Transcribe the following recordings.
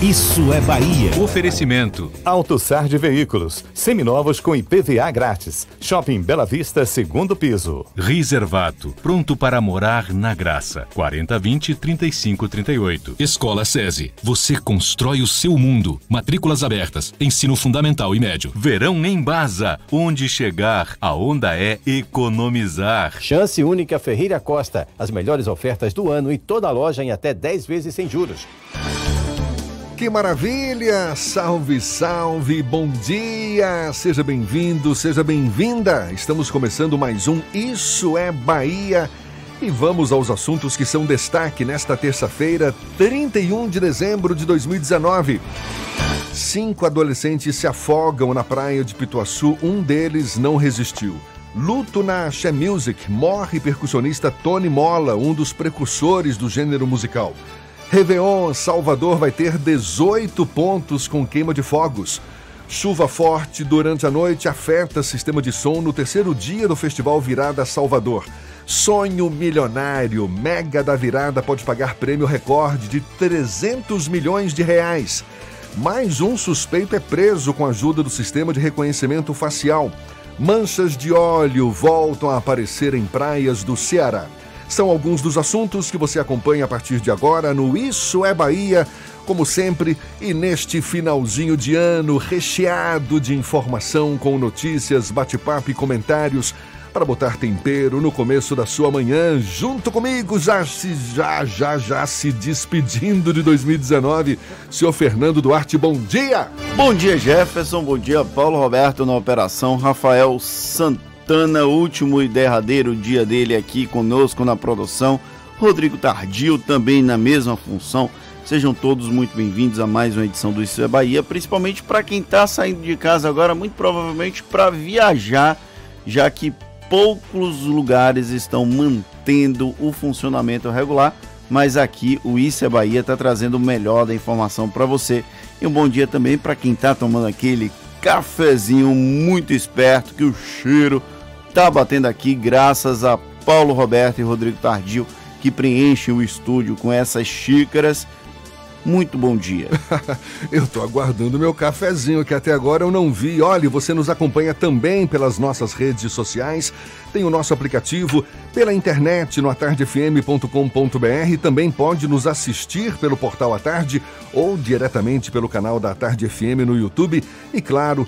Isso é Bahia. Oferecimento. AutoSar de Veículos. Seminovos com IPVA grátis. Shopping Bela Vista, segundo piso. Reservato. Pronto para morar na graça. 4020-3538. Escola SESI. Você constrói o seu mundo. Matrículas abertas. Ensino fundamental e médio. Verão em Baza. Onde chegar, a onda é economizar. Chance única Ferreira Costa. As melhores ofertas do ano e toda a loja em até 10 vezes sem juros. Que maravilha! Salve, salve, bom dia! Seja bem-vindo, seja bem-vinda! Estamos começando mais um Isso é Bahia e vamos aos assuntos que são destaque nesta terça-feira, 31 de dezembro de 2019. Cinco adolescentes se afogam na praia de Pituaçu, um deles não resistiu. Luto na She Music, morre percussionista Tony Mola, um dos precursores do gênero musical. Réveillon, Salvador vai ter 18 pontos com queima de fogos. Chuva forte durante a noite afeta sistema de som no terceiro dia do Festival Virada Salvador. Sonho milionário, Mega da Virada pode pagar prêmio recorde de 300 milhões de reais. Mais um suspeito é preso com a ajuda do sistema de reconhecimento facial. Manchas de óleo voltam a aparecer em praias do Ceará. São alguns dos assuntos que você acompanha a partir de agora no Isso é Bahia, como sempre, e neste finalzinho de ano recheado de informação com notícias, bate-papo e comentários para botar tempero no começo da sua manhã, junto comigo, já se já já já se despedindo de 2019, senhor Fernando Duarte, bom dia. Bom dia, Jefferson, bom dia, Paulo Roberto na operação, Rafael Santana Santana, último e derradeiro dia dele aqui conosco na produção. Rodrigo Tardio também na mesma função. Sejam todos muito bem-vindos a mais uma edição do Isso é Bahia, principalmente para quem está saindo de casa agora, muito provavelmente para viajar, já que poucos lugares estão mantendo o funcionamento regular, mas aqui o Isso é Bahia está trazendo o melhor da informação para você. E um bom dia também para quem está tomando aquele cafezinho muito esperto que o cheiro tá batendo aqui graças a Paulo Roberto e Rodrigo Tardio que preenchem o estúdio com essas xícaras. Muito bom dia. eu tô aguardando meu cafezinho que até agora eu não vi. Olha, você nos acompanha também pelas nossas redes sociais. Tem o nosso aplicativo pela internet no atardefm.com.br. Também pode nos assistir pelo portal A Tarde ou diretamente pelo canal da Tarde FM no YouTube. E claro,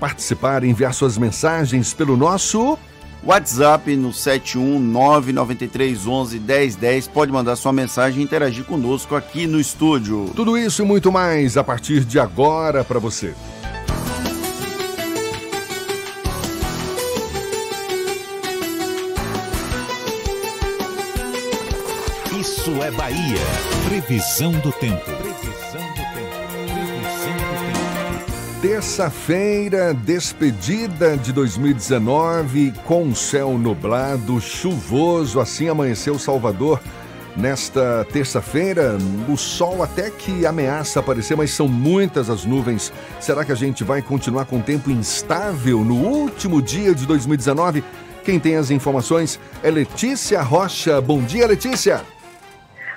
participar, enviar suas mensagens pelo nosso WhatsApp no 71993111010. Pode mandar sua mensagem e interagir conosco aqui no estúdio. Tudo isso e muito mais a partir de agora para você. Isso é Bahia. Previsão do tempo. Terça-feira, despedida de 2019, com céu nublado, chuvoso, assim amanheceu Salvador. Nesta terça-feira, o sol até que ameaça aparecer, mas são muitas as nuvens. Será que a gente vai continuar com tempo instável no último dia de 2019? Quem tem as informações é Letícia Rocha. Bom dia, Letícia.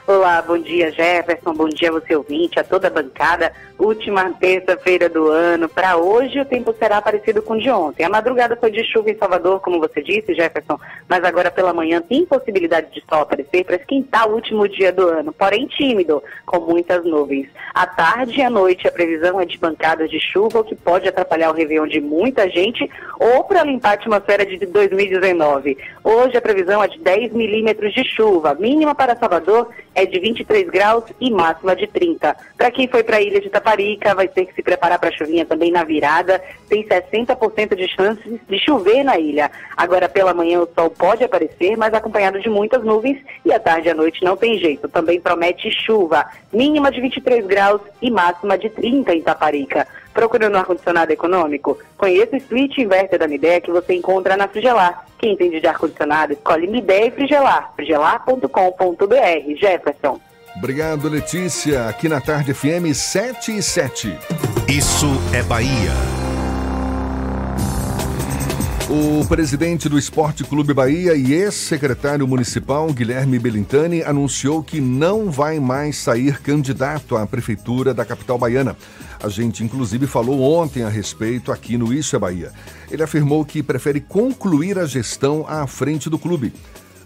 Olá, bom dia Jefferson, bom dia você ouvinte, a toda a bancada. Última terça-feira do ano. Para hoje, o tempo será parecido com o de ontem. A madrugada foi de chuva em Salvador, como você disse, Jefferson, mas agora pela manhã tem possibilidade de sol aparecer para esquentar o último dia do ano, porém tímido, com muitas nuvens. À tarde e à noite, a previsão é de pancadas de chuva, o que pode atrapalhar o Réveillon de muita gente ou para limpar a atmosfera de 2019. Hoje, a previsão é de 10 milímetros de chuva. Mínima para Salvador é de 23 graus e máxima de 30. Para quem foi para a ilha de Taparica, vai ter que se preparar para a chuvinha também na virada. Tem 60% de chances de chover na ilha. Agora, pela manhã, o sol pode aparecer, mas acompanhado de muitas nuvens. E à tarde e à noite não tem jeito. Também promete chuva. Mínima de 23 graus e máxima de 30 em Taparica. Procurando um ar-condicionado econômico? Conheça o Split Inverter da Midea que você encontra na Frigelar. Quem entende de ar-condicionado, escolhe Midea e Frigelar. frigelar.com.br. Jefferson. Obrigado, Letícia. Aqui na Tarde FM 7 e 7. Isso é Bahia. O presidente do Esporte Clube Bahia e ex-secretário municipal Guilherme Belintani anunciou que não vai mais sair candidato à prefeitura da capital baiana. A gente, inclusive, falou ontem a respeito aqui no Isso é Bahia. Ele afirmou que prefere concluir a gestão à frente do clube.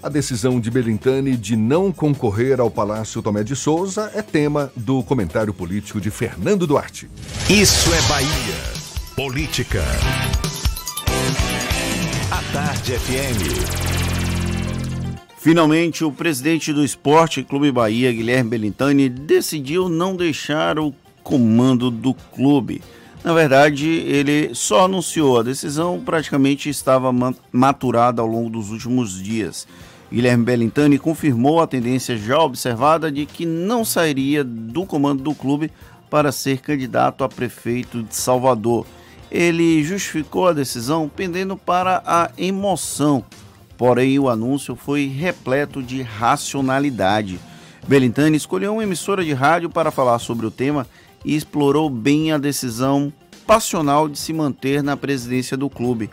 A decisão de Belintani de não concorrer ao Palácio Tomé de Souza é tema do comentário político de Fernando Duarte. Isso é Bahia. Política. A Tarde FM. Finalmente, o presidente do Esporte Clube Bahia, Guilherme Belintani, decidiu não deixar o comando do clube. Na verdade, ele só anunciou a decisão, praticamente estava maturada ao longo dos últimos dias. Guilherme Belintani confirmou a tendência já observada de que não sairia do comando do clube para ser candidato a prefeito de Salvador ele justificou a decisão pendendo para a emoção, porém o anúncio foi repleto de racionalidade. Belintani escolheu uma emissora de rádio para falar sobre o tema e explorou bem a decisão passional de se manter na presidência do clube.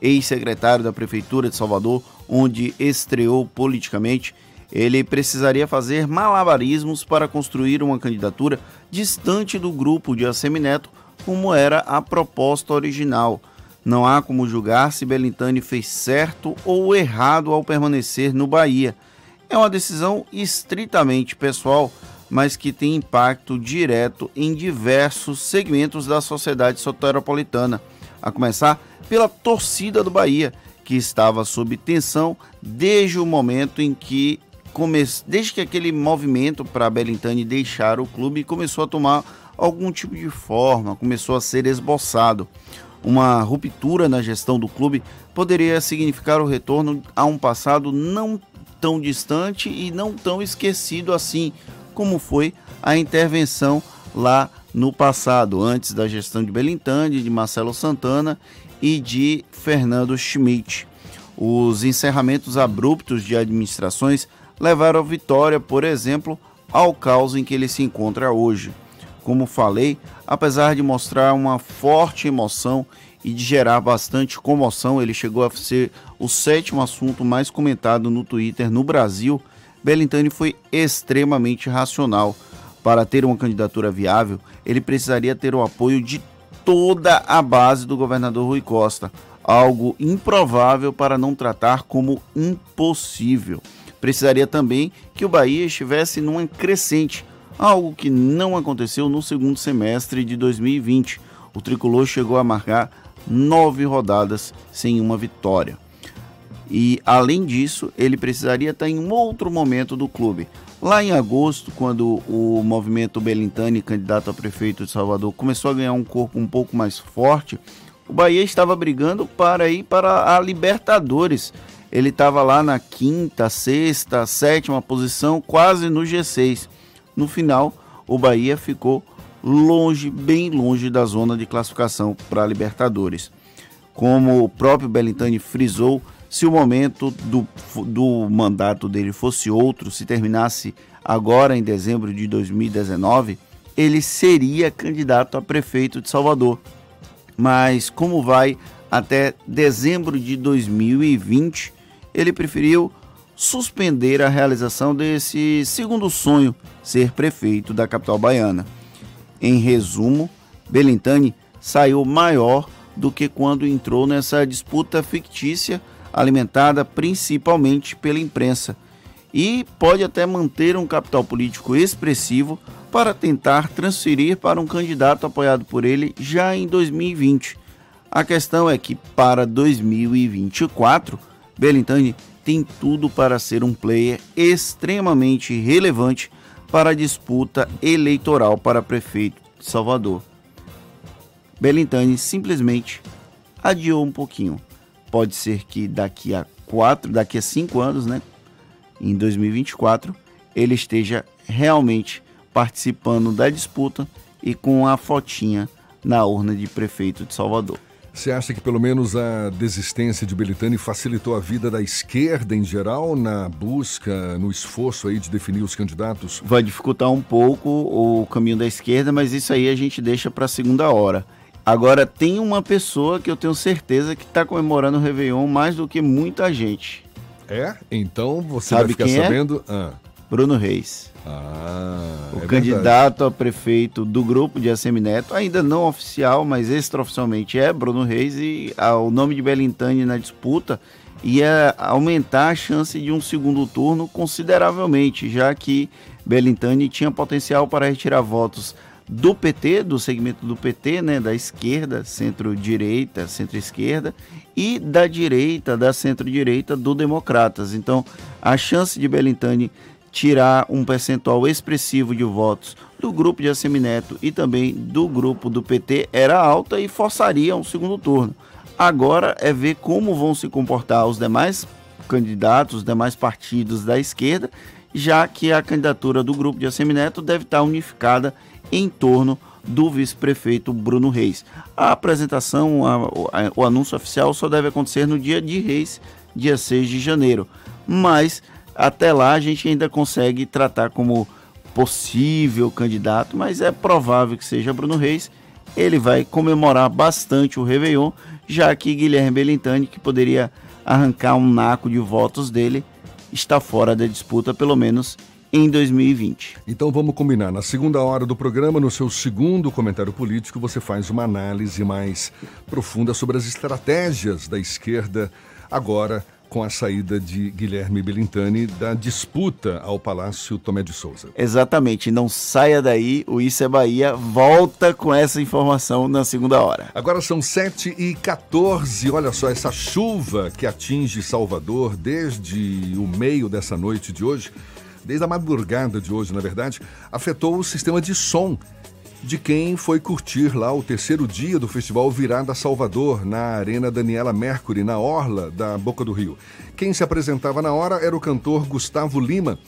Ex-secretário da Prefeitura de Salvador, onde estreou politicamente, ele precisaria fazer malabarismos para construir uma candidatura distante do grupo de Assemineto como era a proposta original. Não há como julgar se Belintani fez certo ou errado ao permanecer no Bahia. É uma decisão estritamente pessoal, mas que tem impacto direto em diversos segmentos da sociedade soteropolitana, a começar pela torcida do Bahia, que estava sob tensão desde o momento em que come... desde que aquele movimento para Belintani deixar o clube começou a tomar algum tipo de forma, começou a ser esboçado. Uma ruptura na gestão do clube poderia significar o retorno a um passado não tão distante e não tão esquecido assim, como foi a intervenção lá no passado, antes da gestão de Belintani, de Marcelo Santana e de Fernando Schmidt. Os encerramentos abruptos de administrações levaram Vitória, por exemplo, ao caos em que ele se encontra hoje. Como falei, apesar de mostrar uma forte emoção e de gerar bastante comoção, ele chegou a ser o sétimo assunto mais comentado no Twitter no Brasil. Belintani foi extremamente racional. Para ter uma candidatura viável, ele precisaria ter o apoio de toda a base do governador Rui Costa, algo improvável para não tratar como impossível. Precisaria também que o Bahia estivesse numa crescente, algo que não aconteceu no segundo semestre de 2020. O tricolor chegou a marcar nove rodadas sem uma vitória. E além disso, ele precisaria estar em um outro momento do clube. Lá em agosto, quando o movimento Belintani, candidato a prefeito de Salvador, começou a ganhar um corpo um pouco mais forte, o Bahia estava brigando para ir para a Libertadores. Ele estava lá na quinta, sexta, sétima posição, quase no G6. No final, o Bahia ficou longe, bem longe da zona de classificação para a Libertadores. Como o próprio Belintani frisou, se o momento do, do mandato dele fosse outro, se terminasse agora em dezembro de 2019, ele seria candidato a prefeito de Salvador. Mas como vai até dezembro de 2020, ele preferiu suspender a realização desse segundo sonho, ser prefeito da capital baiana. Em resumo, Belintani saiu maior do que quando entrou nessa disputa fictícia alimentada principalmente pela imprensa e pode até manter um capital político expressivo para tentar transferir para um candidato apoiado por ele já em 2020. A questão é que para 2024, Belintani tem tudo para ser um player extremamente relevante para a disputa eleitoral para prefeito de Salvador. Belintani simplesmente adiou um pouquinho. Pode ser que daqui a quatro, daqui a cinco anos, né, em 2024, ele esteja realmente participando da disputa e com a fotinha na urna de prefeito de Salvador. Você acha que pelo menos a desistência de Belitani facilitou a vida da esquerda em geral na busca, no esforço aí de definir os candidatos? Vai dificultar um pouco o caminho da esquerda, mas isso aí a gente deixa para a segunda hora. Agora tem uma pessoa que eu tenho certeza que está comemorando o Réveillon mais do que muita gente. É? Então você Sabe vai ficar é? sabendo. Ah. Bruno Reis. Ah, o é candidato verdade. a prefeito do grupo de Assemineto, ainda não oficial, mas extraoficialmente é Bruno Reis e ah, o nome de Belintani na disputa ia aumentar a chance de um segundo turno consideravelmente, já que Belintani tinha potencial para retirar votos do PT, do segmento do PT, né, da esquerda, centro-direita, centro-esquerda, e da direita, da centro-direita, do Democratas. Então, a chance de Belintani tirar um percentual expressivo de votos do grupo de Assemineto e também do grupo do PT era alta e forçaria um segundo turno. Agora é ver como vão se comportar os demais candidatos, os demais partidos da esquerda, já que a candidatura do grupo de Assemineto deve estar unificada em torno do vice-prefeito Bruno Reis. A apresentação, a, a, o anúncio oficial só deve acontecer no dia de Reis, dia 6 de janeiro. Mas até lá a gente ainda consegue tratar como possível candidato, mas é provável que seja Bruno Reis. Ele vai comemorar bastante o Réveillon, já que Guilherme Belintani, que poderia arrancar um naco de votos dele, está fora da disputa, pelo menos em 2020. Então vamos combinar. Na segunda hora do programa, no seu segundo comentário político, você faz uma análise mais profunda sobre as estratégias da esquerda agora com a saída de Guilherme Belintani da disputa ao Palácio Tomé de Souza. Exatamente, não saia daí, o Isso é Bahia volta com essa informação na segunda hora. Agora são 7 e 14 olha só, essa chuva que atinge Salvador desde o meio dessa noite de hoje, desde a madrugada de hoje, na verdade, afetou o sistema de som de quem foi curtir lá o terceiro dia do Festival Virada Salvador, na Arena Daniela Mercury, na Orla da Boca do Rio. Quem se apresentava na hora era o cantor Gustavo Lima.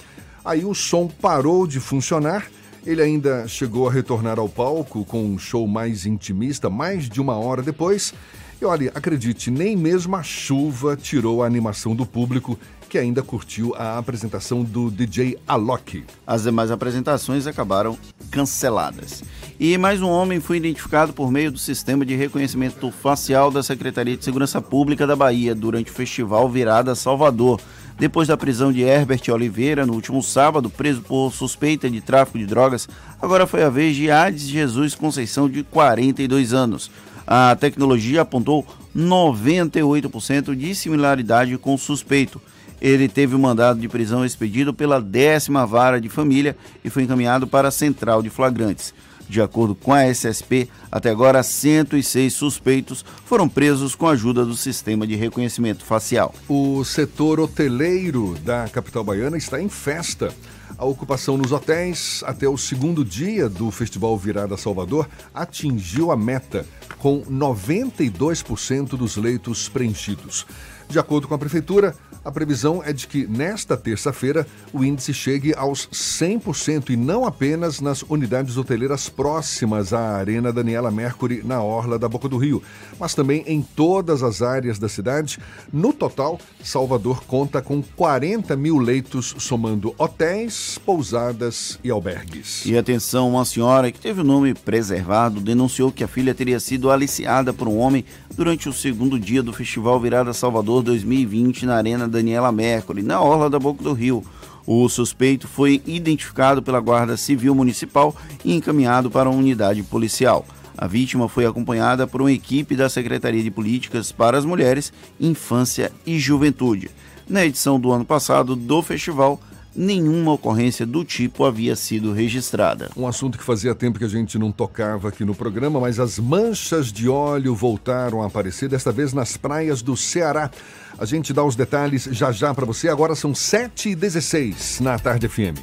Aí o som parou de funcionar. Ele ainda chegou a retornar ao palco com um show mais intimista, mais de uma hora depois. E olha, acredite, nem mesmo a chuva tirou a animação do público que ainda curtiu a apresentação do DJ Alok. As demais apresentações acabaram canceladas. E mais um homem foi identificado por meio do sistema de reconhecimento facial da Secretaria de Segurança Pública da Bahia durante o festival Virada Salvador. Depois da prisão de Herbert Oliveira no último sábado, preso por suspeita de tráfico de drogas, agora foi a vez de Hades Jesus Conceição, de 42 anos. A tecnologia apontou 98% de similaridade com o suspeito. Ele teve o mandado de prisão expedido pela décima vara de família e foi encaminhado para a central de flagrantes. De acordo com a SSP, até agora 106 suspeitos foram presos com a ajuda do sistema de reconhecimento facial. O setor hoteleiro da capital baiana está em festa. A ocupação nos hotéis até o segundo dia do Festival Virada Salvador atingiu a meta, com 92% dos leitos preenchidos. De acordo com a prefeitura, a previsão é de que nesta terça-feira o índice chegue aos 100% e não apenas nas unidades hoteleiras próximas à Arena Daniela Mercury, na Orla da Boca do Rio, mas também em todas as áreas da cidade. No total, Salvador conta com 40 mil leitos, somando hotéis, pousadas e albergues. E atenção, uma senhora que teve o nome preservado denunciou que a filha teria sido aliciada por um homem durante o segundo dia do Festival Virada Salvador 2020 na Arena Daniela Mercury, na Orla da Boca do Rio. O suspeito foi identificado pela Guarda Civil Municipal e encaminhado para uma unidade policial. A vítima foi acompanhada por uma equipe da Secretaria de Políticas para as Mulheres, Infância e Juventude. Na edição do ano passado do festival, nenhuma ocorrência do tipo havia sido registrada. Um assunto que fazia tempo que a gente não tocava aqui no programa, mas as manchas de óleo voltaram a aparecer, desta vez nas praias do Ceará. A gente dá os detalhes já já para você. Agora são 7h16 na Tarde FM.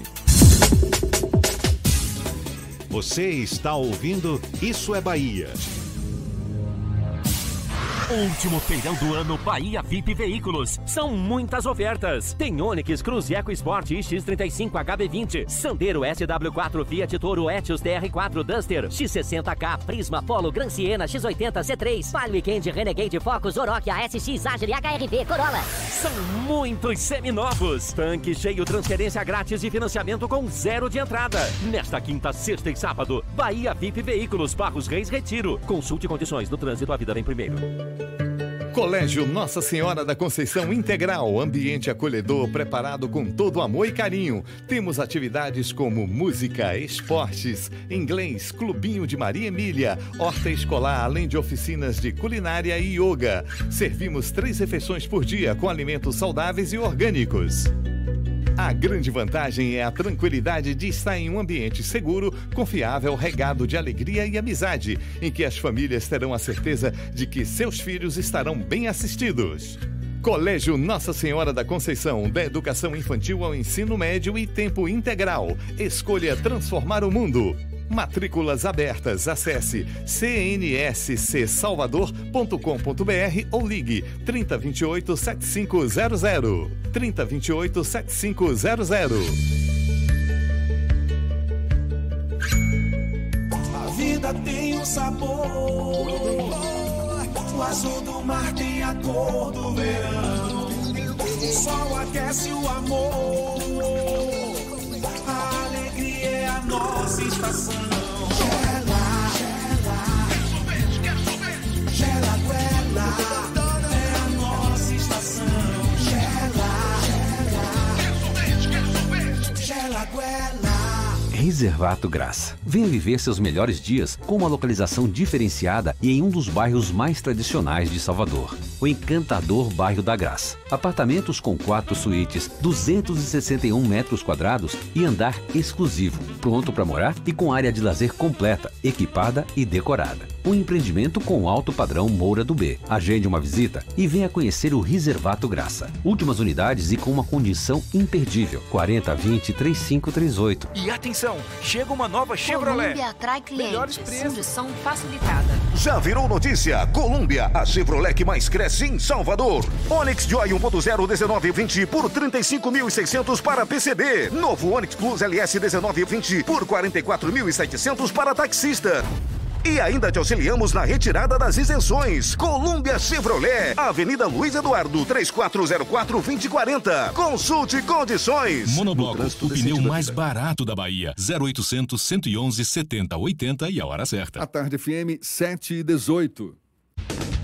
Você está ouvindo Isso é Bahia. Último feirão do ano Bahia VIP Veículos. São muitas ofertas. Tem Onix Cruz Eco Sport X35 HB20, Sandero SW4 Fiat Toro Etios TR4 Duster, X60K Prisma Polo Gran Siena X80 C3, Palio Weekend Renegade Focus Oroch ASX Agile HRV Corolla. São muitos seminovos. Tanque cheio, transferência grátis e financiamento com zero de entrada. Nesta quinta, sexta e sábado, Bahia VIP Veículos Barros Reis Retiro. Consulte condições no trânsito, a vida vem primeiro. Colégio Nossa Senhora da Conceição Integral, ambiente acolhedor preparado com todo amor e carinho. Temos atividades como música, esportes, inglês, clubinho de Maria Emília, horta escolar, além de oficinas de culinária e yoga. Servimos três refeições por dia com alimentos saudáveis e orgânicos. A grande vantagem é a tranquilidade de estar em um ambiente seguro, confiável, regado de alegria e amizade, em que as famílias terão a certeza de que seus filhos estarão bem assistidos. Colégio Nossa Senhora da Conceição, da educação infantil ao ensino médio e tempo integral. Escolha transformar o mundo. Matrículas abertas. Acesse cnscsalvador.com.br ou ligue 3028 7500. 3028 7500. A vida tem um sabor. O azul do mar tem a cor do verão. O sol aquece o amor. É nossa estação. Gela, gela, gela, guela. É a nossa estação. Gela, gela, guela. Reservato Graça. Venha viver seus melhores dias com uma localização diferenciada e em um dos bairros mais tradicionais de Salvador, o encantador Bairro da Graça. Apartamentos com quatro suítes, 261 metros quadrados e andar exclusivo, pronto para morar e com área de lazer completa, equipada e decorada. Um empreendimento com alto padrão Moura do B. Agende uma visita e venha conhecer o Reservato Graça. Últimas unidades e com uma condição imperdível. 4020 3538. E atenção, chega uma nova Chevrolet. Colômbia atrai Melhores clientes. preços. Condição facilitada. Já virou notícia? Colômbia, a Chevrolet que mais cresce em Salvador. Onix Joy 1.0 1920 por 35.600 para PCB. Novo Onix Plus LS 1920 por 44.700 para taxista. E ainda te auxiliamos na retirada das isenções. Colômbia Chevrolet, Avenida Luiz Eduardo, 3404-2040. Consulte condições. Monobloco, o pneu mais barato da Bahia. 0800 111 70 80 e a hora certa. A Tarde FM 7 e 18.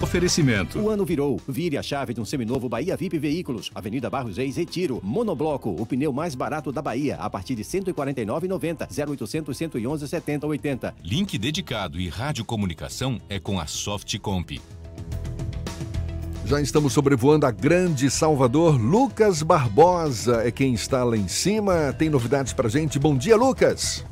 Oferecimento. O ano virou. Vire a chave de um seminovo Bahia VIP Veículos. Avenida Barros Reis, Retiro. Monobloco, o pneu mais barato da Bahia. A partir de R$ 149,90. 0800 111 7080. Link dedicado e radiocomunicação é com a Softcomp. Já estamos sobrevoando a grande Salvador. Lucas Barbosa é quem está lá em cima. Tem novidades pra gente. Bom dia, Lucas.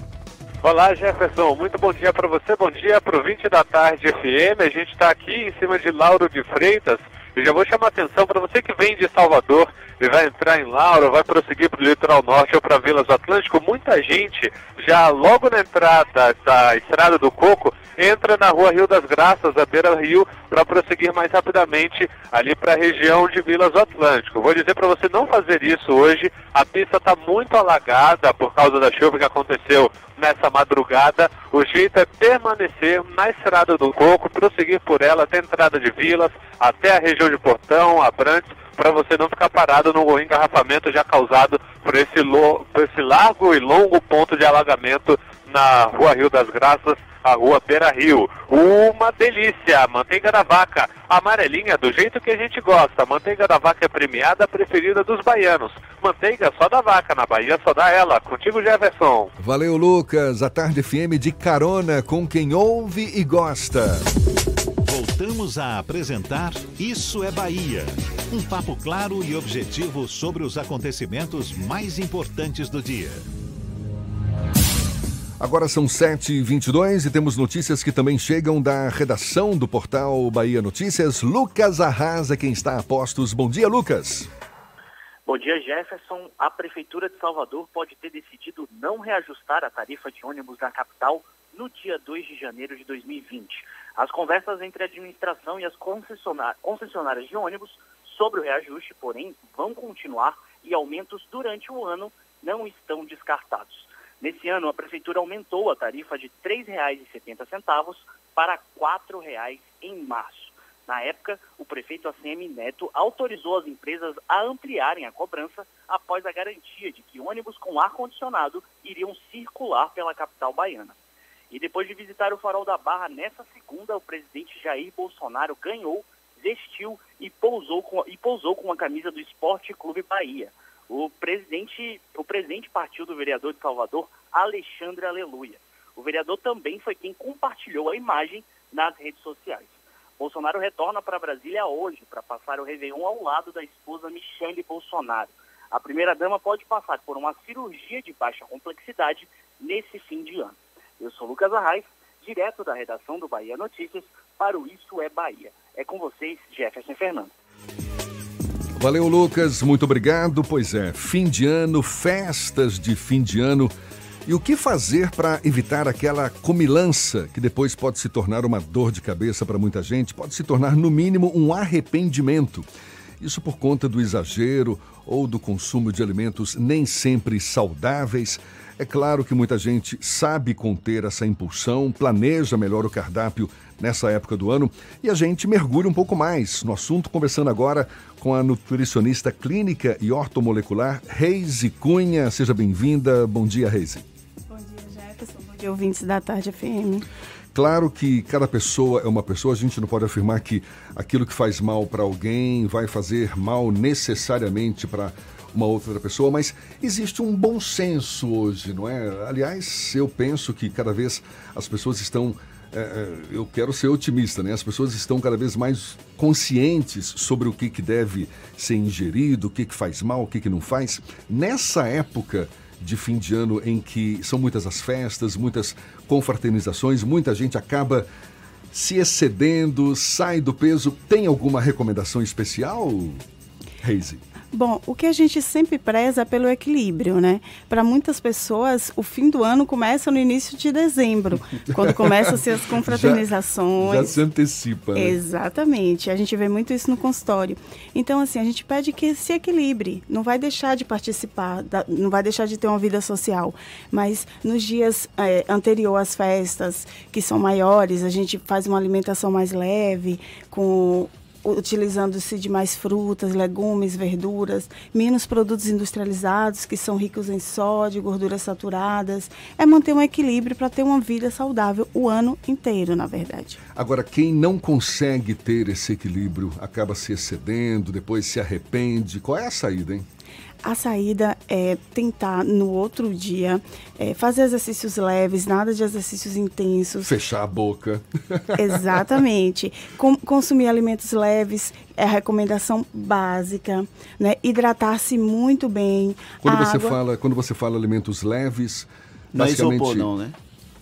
Olá, Jefferson. Muito bom dia para você. Bom dia para o 20 da tarde FM. A gente está aqui em cima de Lauro de Freitas, E já vou chamar atenção para você que vem de Salvador e vai entrar em Lauro, vai prosseguir para o litoral norte ou para Vilas Atlântico, muita gente já logo na entrada da Estrada do Coco entra na rua Rio das Graças, a beira Rio, para prosseguir mais rapidamente ali para a região de Vilas do Atlântico. Vou dizer para você não fazer isso hoje, a pista está muito alagada por causa da chuva que aconteceu nessa madrugada. O jeito é permanecer na Estrada do Coco, prosseguir por ela até a entrada de Vilas, até a região de Portão, Abrantes, para você não ficar parado no engarrafamento já causado por esse, lo, por esse largo e longo ponto de alagamento na Rua Rio das Graças, a Rua Beira Rio. Uma delícia! Manteiga da vaca, amarelinha do jeito que a gente gosta. Manteiga da vaca é premiada, preferida dos baianos. Manteiga só da vaca, na Bahia só dá ela. Contigo, Jefferson. Valeu, Lucas. A Tarde FM de carona com quem ouve e gosta. Voltamos a apresentar Isso é Bahia. Um papo claro e objetivo sobre os acontecimentos mais importantes do dia. Agora são 7h22 e temos notícias que também chegam da redação do portal Bahia Notícias. Lucas Arrasa, quem está a postos. Bom dia, Lucas. Bom dia, Jefferson. A Prefeitura de Salvador pode ter decidido não reajustar a tarifa de ônibus na capital no dia 2 de janeiro de 2020. As conversas entre a administração e as concessionárias de ônibus sobre o reajuste, porém, vão continuar e aumentos durante o ano não estão descartados. Nesse ano, a Prefeitura aumentou a tarifa de R$ 3,70 para R$ 4,00 em março. Na época, o prefeito ACM Neto autorizou as empresas a ampliarem a cobrança após a garantia de que ônibus com ar-condicionado iriam circular pela capital baiana. E depois de visitar o Farol da Barra nessa segunda, o presidente Jair Bolsonaro ganhou, vestiu e pousou com, e pousou com a camisa do Esporte Clube Bahia. O presidente, o presidente partiu do vereador de Salvador, Alexandre Aleluia. O vereador também foi quem compartilhou a imagem nas redes sociais. Bolsonaro retorna para Brasília hoje para passar o Réveillon ao lado da esposa Michele Bolsonaro. A primeira-dama pode passar por uma cirurgia de baixa complexidade nesse fim de ano. Eu sou Lucas Arraes, direto da redação do Bahia Notícias, para o Isso é Bahia. É com vocês, Jefferson Fernando. Valeu, Lucas. Muito obrigado. Pois é, fim de ano, festas de fim de ano. E o que fazer para evitar aquela comilança que depois pode se tornar uma dor de cabeça para muita gente, pode se tornar, no mínimo, um arrependimento. Isso por conta do exagero ou do consumo de alimentos nem sempre saudáveis. É claro que muita gente sabe conter essa impulsão, planeja melhor o cardápio nessa época do ano e a gente mergulha um pouco mais no assunto, conversando agora com a nutricionista clínica e ortomolecular Reise Cunha. Seja bem-vinda. Bom dia, Reise. Bom dia, Jefferson. Bom dia, ouvintes da Tarde FM. Claro que cada pessoa é uma pessoa, a gente não pode afirmar que aquilo que faz mal para alguém vai fazer mal necessariamente para uma outra pessoa, mas existe um bom senso hoje, não é? Aliás, eu penso que cada vez as pessoas estão é, é, eu quero ser otimista, né? As pessoas estão cada vez mais conscientes sobre o que, que deve ser ingerido, o que, que faz mal, o que, que não faz. Nessa época de fim de ano em que são muitas as festas, muitas confraternizações, muita gente acaba se excedendo, sai do peso. Tem alguma recomendação especial, Reise? Bom, o que a gente sempre preza é pelo equilíbrio, né? Para muitas pessoas, o fim do ano começa no início de dezembro, quando começam-se as confraternizações. Já, já se antecipa, né? Exatamente. A gente vê muito isso no consultório. Então, assim, a gente pede que se equilibre. Não vai deixar de participar, não vai deixar de ter uma vida social. Mas nos dias é, anterior às festas, que são maiores, a gente faz uma alimentação mais leve, com utilizando-se de mais frutas, legumes, verduras, menos produtos industrializados que são ricos em sódio, gorduras saturadas. É manter um equilíbrio para ter uma vida saudável o ano inteiro, na verdade. Agora, quem não consegue ter esse equilíbrio acaba se excedendo, depois se arrepende. Qual é a saída, hein? A saída é tentar no outro dia é, fazer exercícios leves, nada de exercícios intensos. Fechar a boca. Exatamente. Com, consumir alimentos leves é a recomendação básica, né? Hidratar-se muito bem. Quando você fala, quando você fala alimentos leves, não é isopor, não, né?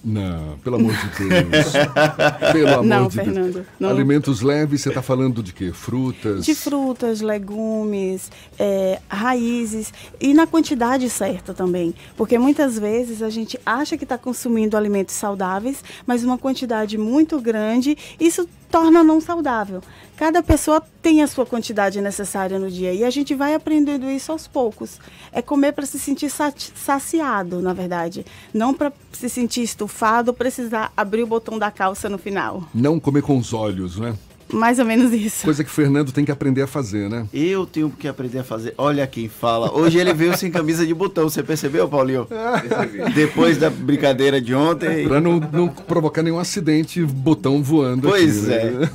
Não, pelo amor de Deus. pelo amor Não, de Fernando, Deus. não. Alimentos leves, você está falando de quê? Frutas? De frutas, legumes, é, raízes e na quantidade certa também. Porque muitas vezes a gente acha que está consumindo alimentos saudáveis, mas uma quantidade muito grande, isso torna não saudável. Cada pessoa tem a sua quantidade necessária no dia e a gente vai aprendendo isso aos poucos. É comer para se sentir saciado, na verdade. Não para se sentir estufado precisar abrir o botão da calça no final. Não comer com os olhos, né? Mais ou menos isso. Coisa que o Fernando tem que aprender a fazer, né? Eu tenho que aprender a fazer. Olha quem fala. Hoje ele veio sem camisa de botão. Você percebeu, Paulinho? Depois da brincadeira de ontem. Pra não, não provocar nenhum acidente, botão voando Pois aqui, é. né?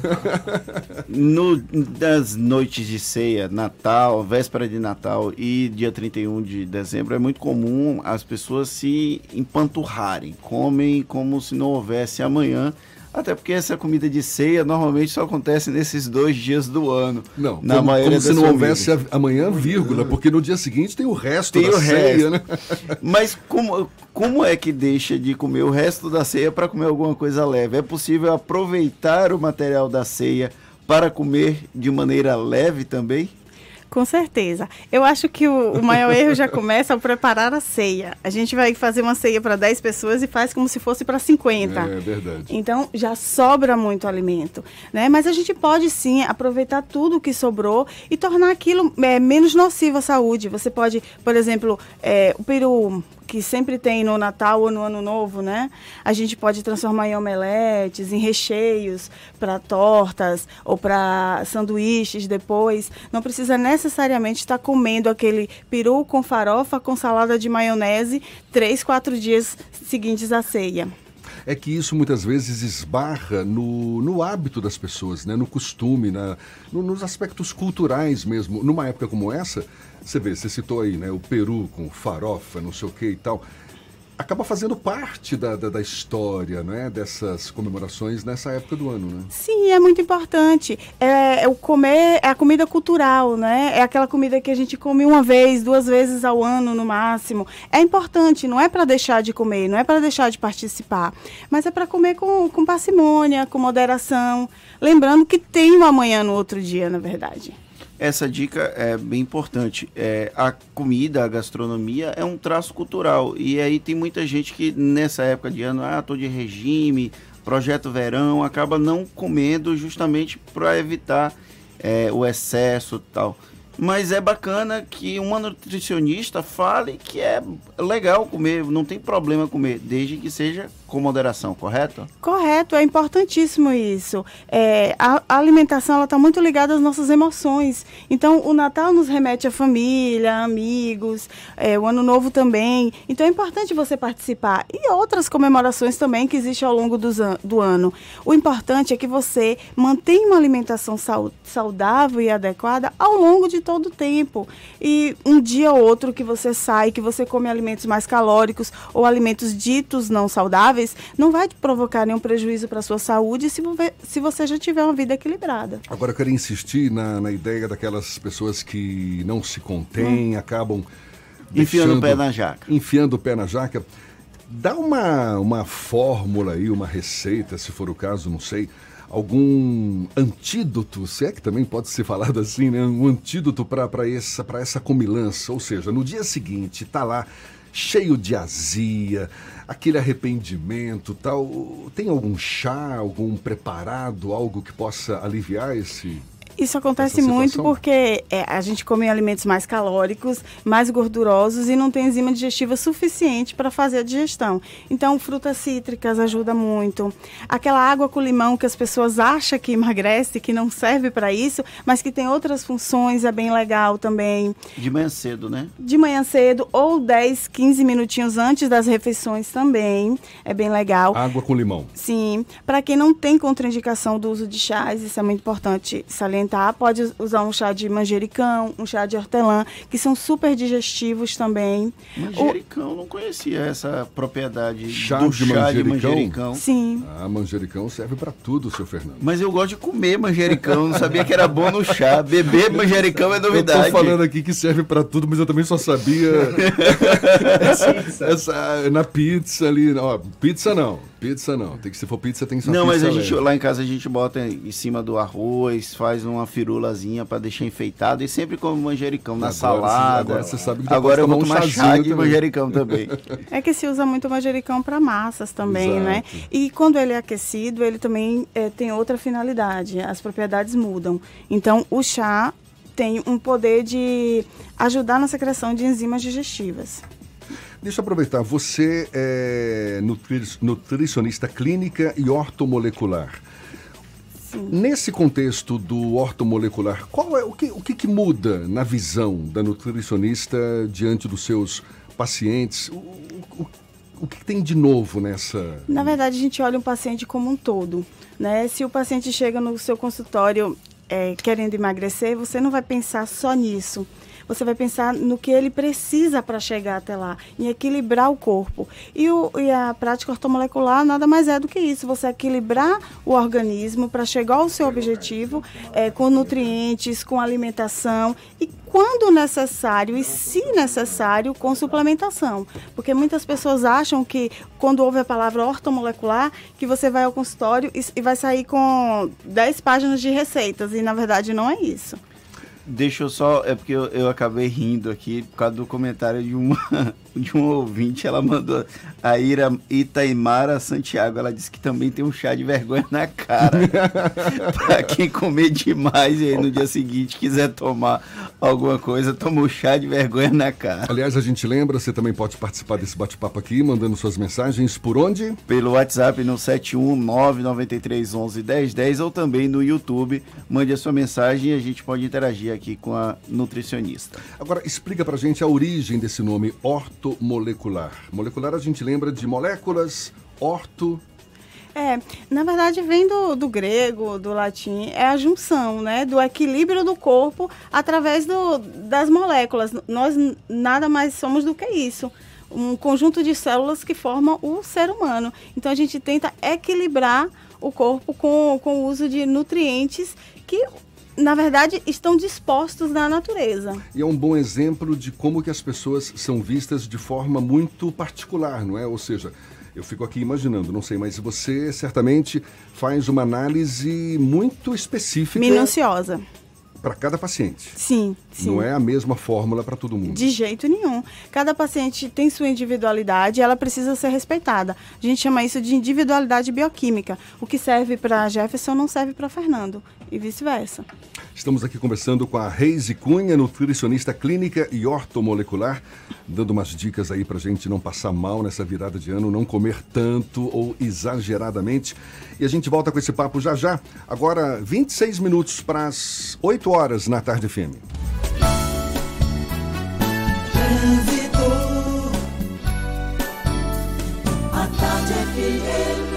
No, das noites de ceia, Natal, véspera de Natal e dia 31 de dezembro, é muito comum as pessoas se empanturrarem. Comem como se não houvesse amanhã. Até porque essa comida de ceia normalmente só acontece nesses dois dias do ano. Não, na como, maioria como se não houvesse amanhã, vírgula, porque no dia seguinte tem o resto Tem da o ceia, resto. né? Mas como, como é que deixa de comer o resto da ceia para comer alguma coisa leve? É possível aproveitar o material da ceia para comer de maneira leve também? Com certeza. Eu acho que o, o maior erro já começa ao preparar a ceia. A gente vai fazer uma ceia para 10 pessoas e faz como se fosse para 50. É verdade. Então já sobra muito alimento, né? Mas a gente pode sim aproveitar tudo que sobrou e tornar aquilo é, menos nocivo à saúde. Você pode, por exemplo, é, o peru que sempre tem no Natal ou no Ano Novo, né? A gente pode transformar em omeletes, em recheios para tortas ou para sanduíches depois. Não precisa necessariamente estar comendo aquele peru com farofa com salada de maionese três, quatro dias seguintes à ceia. É que isso muitas vezes esbarra no, no hábito das pessoas, né? no costume, na, no- nos aspectos culturais mesmo. Numa época como essa, você vê, você citou aí, né? O Peru com farofa, não sei o que e tal. Acaba fazendo parte da, da, da história, né? Dessas comemorações nessa época do ano, né? Sim, é muito importante. É, é o comer, é a comida cultural, né? É aquela comida que a gente come uma vez, duas vezes ao ano no máximo. É importante, não é para deixar de comer, não é para deixar de participar, mas é para comer com, com parcimônia, com moderação, lembrando que tem um amanhã no outro dia, na verdade. Essa dica é bem importante. É, a comida, a gastronomia é um traço cultural. E aí tem muita gente que nessa época de ano, ah, tô de regime, projeto verão, acaba não comendo justamente para evitar é, o excesso e tal. Mas é bacana que uma nutricionista fale que é legal comer, não tem problema comer, desde que seja com moderação, correto? Correto, é importantíssimo isso. É, a, a alimentação ela está muito ligada às nossas emoções. Então, o Natal nos remete à família, amigos, é, o Ano Novo também. Então, é importante você participar. E outras comemorações também que existem ao longo an- do ano. O importante é que você mantenha uma alimentação sau- saudável e adequada ao longo de todo o tempo. E um dia ou outro que você sai, que você come alimentos mais calóricos ou alimentos ditos não saudáveis, não vai te provocar nenhum prejuízo para a sua saúde se, se você já tiver uma vida equilibrada. Agora eu quero insistir na, na ideia daquelas pessoas que não se contêm, acabam Enfiando o pé na jaca. Enfiando o pé na jaca. Dá uma, uma fórmula aí, uma receita, se for o caso, não sei. Algum antídoto, se é que também pode ser falado assim, né? Um antídoto para essa, pra essa comilança. Ou seja, no dia seguinte, tá lá cheio de azia, aquele arrependimento tal. Tem algum chá, algum preparado, algo que possa aliviar esse. Isso acontece muito porque é, a gente come alimentos mais calóricos, mais gordurosos e não tem enzima digestiva suficiente para fazer a digestão. Então, frutas cítricas ajuda muito. Aquela água com limão que as pessoas acham que emagrece, que não serve para isso, mas que tem outras funções, é bem legal também. De manhã cedo, né? De manhã cedo ou 10, 15 minutinhos antes das refeições também, é bem legal. Água com limão. Sim, para quem não tem contraindicação do uso de chás, isso é muito importante salientar. Suplementar, pode usar um chá de manjericão, um chá de hortelã, que são super digestivos também. Manjericão, não conhecia essa propriedade Chá do de chá manjericão? de manjericão. Sim. Ah, manjericão serve pra tudo, seu Fernando. Mas eu gosto de comer manjericão, não sabia que era bom no chá. Beber manjericão é novidade. Eu tô falando aqui que serve pra tudo, mas eu também só sabia essa, essa- na pizza ali. Ó, pizza não, pizza não. Tem que se for pizza tem que ser Não, mas pizza a gente, lá em casa a gente bota em cima do arroz, faz uma firulazinha pra deixar enfeitado e sempre come manjericão na Agora salada. agora você sabe que Agora eu vou tomar chá de também. manjericão também. É que se usa muito manjericão para massas também, Exato. né? E quando ele é aquecido, ele também eh, tem outra finalidade. As propriedades mudam. Então, o chá tem um poder de ajudar na secreção de enzimas digestivas. Deixa eu aproveitar, você é nutri- nutricionista clínica e ortomolecular. Nesse contexto do ortomolecular, qual é o que, o que, que muda na visão da nutricionista diante dos seus pacientes? O, o- o que tem de novo nessa? Na verdade, a gente olha um paciente como um todo. Né? Se o paciente chega no seu consultório eh, querendo emagrecer, você não vai pensar só nisso. Você vai pensar no que ele precisa para chegar até lá, em equilibrar o corpo. E, o- e a prática ortomolecular nada mais é do que isso: você equilibrar o organismo para chegar ao seu objetivo eh, com nutrientes, com alimentação e quando necessário e se necessário com suplementação, porque muitas pessoas acham que quando ouve a palavra ortomolecular que você vai ao consultório e, e vai sair com 10 páginas de receitas e na verdade não é isso. Deixa eu só, é porque eu, eu acabei rindo aqui por causa do comentário de uma de um ouvinte, ela mandou a Ira Itaimara Santiago, ela disse que também tem um chá de vergonha na cara. pra quem comer demais e aí no dia seguinte quiser tomar alguma coisa, toma o chá de vergonha na cara. Aliás, a gente lembra, você também pode participar desse bate-papo aqui, mandando suas mensagens por onde? Pelo WhatsApp no 71993111010 ou também no YouTube. Mande a sua mensagem e a gente pode interagir aqui com a nutricionista. Agora, explica pra gente a origem desse nome ortomolecular. Molecular a gente lembra de moléculas, orto. É, na verdade vem do, do grego, do latim, é a junção, né, do equilíbrio do corpo através do, das moléculas. Nós nada mais somos do que isso. Um conjunto de células que formam o ser humano. Então a gente tenta equilibrar o corpo com, com o uso de nutrientes que, na verdade, estão dispostos na natureza. E é um bom exemplo de como que as pessoas são vistas de forma muito particular, não é? Ou seja, eu fico aqui imaginando, não sei, mas você certamente faz uma análise muito específica Minuciosa. Para cada paciente. Sim, sim. Não é a mesma fórmula para todo mundo. De jeito nenhum. Cada paciente tem sua individualidade e ela precisa ser respeitada. A gente chama isso de individualidade bioquímica. O que serve para Jefferson não serve para Fernando e vice-versa. Estamos aqui conversando com a Reise Cunha, nutricionista clínica e ortomolecular, dando umas dicas aí pra gente não passar mal nessa virada de ano, não comer tanto ou exageradamente. E a gente volta com esse papo já já. Agora, 26 minutos para as 8 horas na tarde FM. A tarde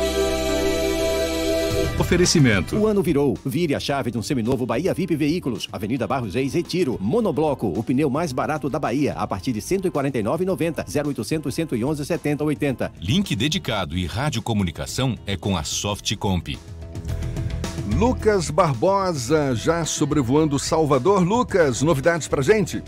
Oferecimento. O ano virou. Vire a chave de um seminovo Bahia VIP Veículos. Avenida Barros Reis, Retiro. Monobloco, o pneu mais barato da Bahia, a partir de R$ 149,90. 0800 111 70 80. Link dedicado e radiocomunicação é com a Softcomp. Lucas Barbosa, já sobrevoando Salvador. Lucas, novidades pra gente?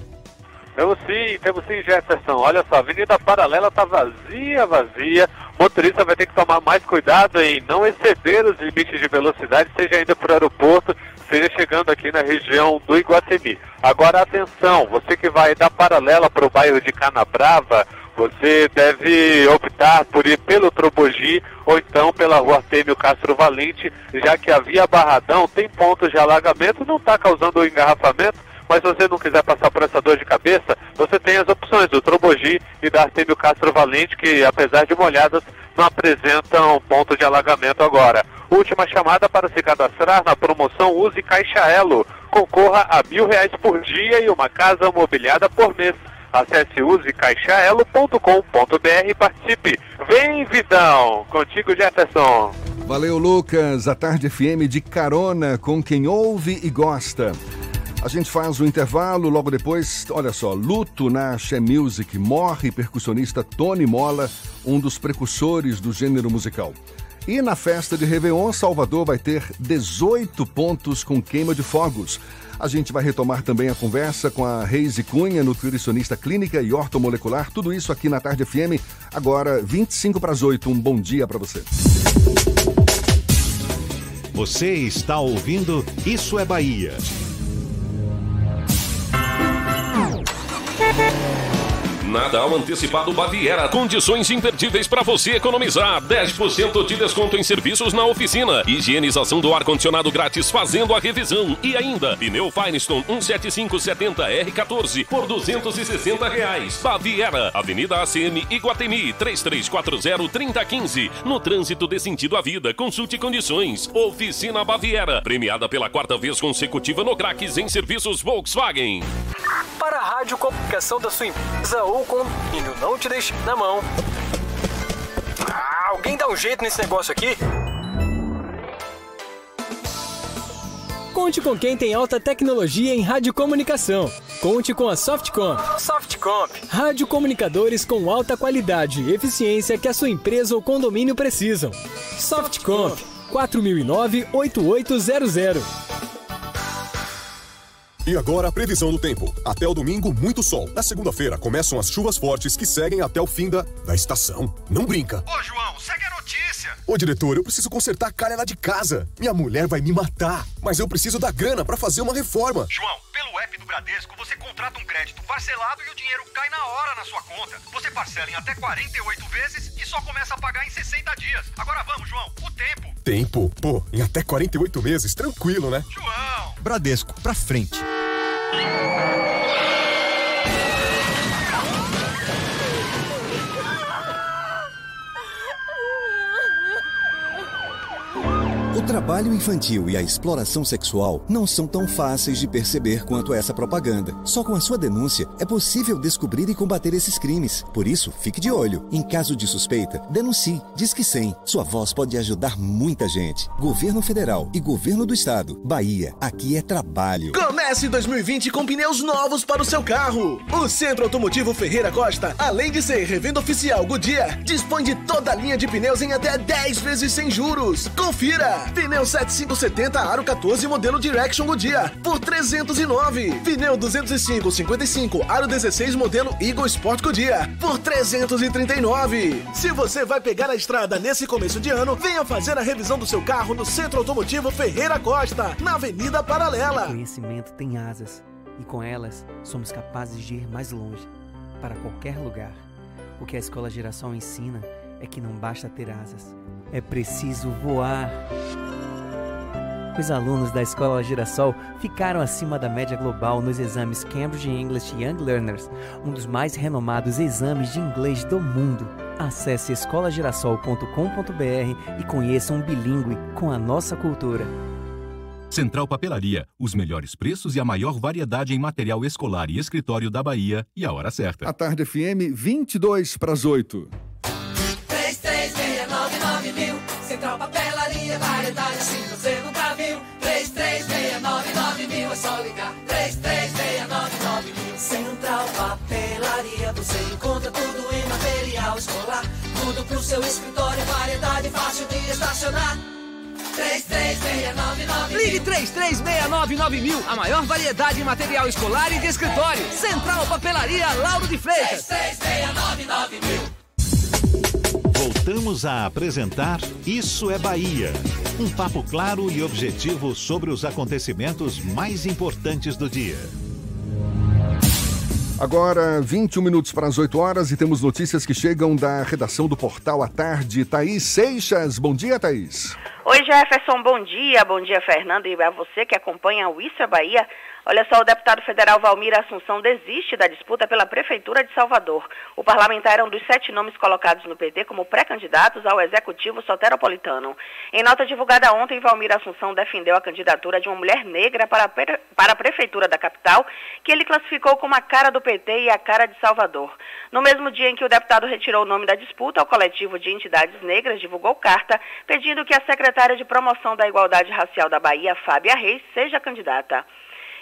Temos sim, temos sim, Jefferson. Olha só, a Avenida Paralela tá vazia, vazia. O motorista vai ter que tomar mais cuidado em não exceder os limites de velocidade, seja indo para o aeroporto, seja chegando aqui na região do Iguatemi. Agora, atenção, você que vai da Paralela para o bairro de Canabrava, você deve optar por ir pelo Trobogi ou então pela rua Artêmio Castro Valente, já que a via Barradão tem pontos de alagamento, não está causando engarrafamento, mas se você não quiser passar por essa dor de cabeça, você tem as opções do Trobogi e da Artêmio Castro Valente, que apesar de molhadas, não apresentam ponto de alagamento agora. Última chamada para se cadastrar na promoção Use Caixa Elo. Concorra a mil reais por dia e uma casa mobiliada por mês. Acesse usecaixaelo.com.br e participe. Vem, Vidão! Contigo, Jefferson! Valeu, Lucas. A Tarde FM de carona com quem ouve e gosta. A gente faz o intervalo, logo depois, olha só, luto na She Music, morre percussionista Tony Mola, um dos precursores do gênero musical. E na festa de Réveillon, Salvador vai ter 18 pontos com queima de fogos. A gente vai retomar também a conversa com a Reise Cunha, nutricionista clínica e ortomolecular. Tudo isso aqui na Tarde FM, agora 25 para as 8. Um bom dia para você. Você está ouvindo Isso é Bahia. Natal antecipado Baviera. Condições imperdíveis para você economizar. 10% de desconto em serviços na oficina. Higienização do ar-condicionado grátis fazendo a revisão. E ainda, pneu Firestone 17570R14 por 260 reais. Baviera, Avenida ACM Iguatemi 3340-3015. No trânsito de sentido à vida. Consulte condições. Oficina Baviera. Premiada pela quarta vez consecutiva no Craques em serviços Volkswagen. Para a rádio comunicação da sua empresa ou condomínio, não te deixe na mão. Ah, alguém dá um jeito nesse negócio aqui? Conte com quem tem alta tecnologia em radiocomunicação. Conte com a Softcom. Softcom. Radiocomunicadores com alta qualidade e eficiência que a sua empresa ou condomínio precisam. Softcom. 4009-8800. E agora a previsão do tempo. Até o domingo, muito sol. Na segunda-feira, começam as chuvas fortes que seguem até o fim da, da estação. Não brinca. Ô, João, segue a notícia. Ô, diretor, eu preciso consertar a calha lá de casa. Minha mulher vai me matar. Mas eu preciso da grana para fazer uma reforma. João, pelo app do Bradesco, você contrata um crédito parcelado e o dinheiro cai na hora na sua conta. Você parcela em até 48 vezes e só começa a pagar em 60 dias. Agora vamos, João, o tempo. Tempo? Pô, em até 48 meses, tranquilo, né? João! Bradesco, pra frente. Trabalho infantil e a exploração sexual não são tão fáceis de perceber quanto essa propaganda. Só com a sua denúncia é possível descobrir e combater esses crimes. Por isso, fique de olho. Em caso de suspeita, denuncie. Disque 100. Sua voz pode ajudar muita gente. Governo Federal e Governo do Estado. Bahia, aqui é trabalho. Comece 2020 com pneus novos para o seu carro. O Centro Automotivo Ferreira Costa, além de ser revenda oficial Goodyear, dispõe de toda a linha de pneus em até 10 vezes sem juros. Confira! Pneu 7570 Aro 14 modelo Direction Goodyear por 309. Pneu 205 55 Aro 16 modelo Eagle Sport Goodyear por 339. Se você vai pegar a estrada nesse começo de ano, venha fazer a revisão do seu carro no Centro Automotivo Ferreira Costa, na Avenida Paralela. Conhecimento tem asas e com elas somos capazes de ir mais longe, para qualquer lugar. O que a Escola Geração ensina é que não basta ter asas, é preciso voar. Os alunos da Escola Girassol ficaram acima da média global nos exames Cambridge English Young Learners, um dos mais renomados exames de inglês do mundo. Acesse escolagirassol.com.br e conheça um bilíngue com a nossa cultura. Central Papelaria, os melhores preços e a maior variedade em material escolar e escritório da Bahia e a hora certa. A Tarde FM, 22 para as 8. Central Papelaria, variedade assim você nunca viu. 3369 mil, é só ligar. 3369 mil. Central Papelaria, você encontra tudo em material escolar. Tudo pro seu escritório, variedade fácil de estacionar. 3369 Ligue 3369 mil, a maior variedade em material escolar e de escritório. Central Papelaria Lauro de Freitas. 3369 mil. Voltamos a apresentar Isso é Bahia. Um papo claro e objetivo sobre os acontecimentos mais importantes do dia. Agora, 21 minutos para as 8 horas e temos notícias que chegam da redação do Portal à Tarde. Thaís Seixas. Bom dia, Thaís. Oi, Jefferson, bom dia. Bom dia, Fernando, e a você que acompanha o Isso é Bahia. Olha só, o deputado federal Valmir Assunção desiste da disputa pela Prefeitura de Salvador. O parlamentar era um dos sete nomes colocados no PT como pré-candidatos ao Executivo Soteropolitano. Em nota divulgada ontem, Valmir Assunção defendeu a candidatura de uma mulher negra para a, pre- para a Prefeitura da capital, que ele classificou como a cara do PT e a cara de Salvador. No mesmo dia em que o deputado retirou o nome da disputa, o coletivo de entidades negras divulgou carta pedindo que a secretária de Promoção da Igualdade Racial da Bahia, Fábia Reis, seja candidata.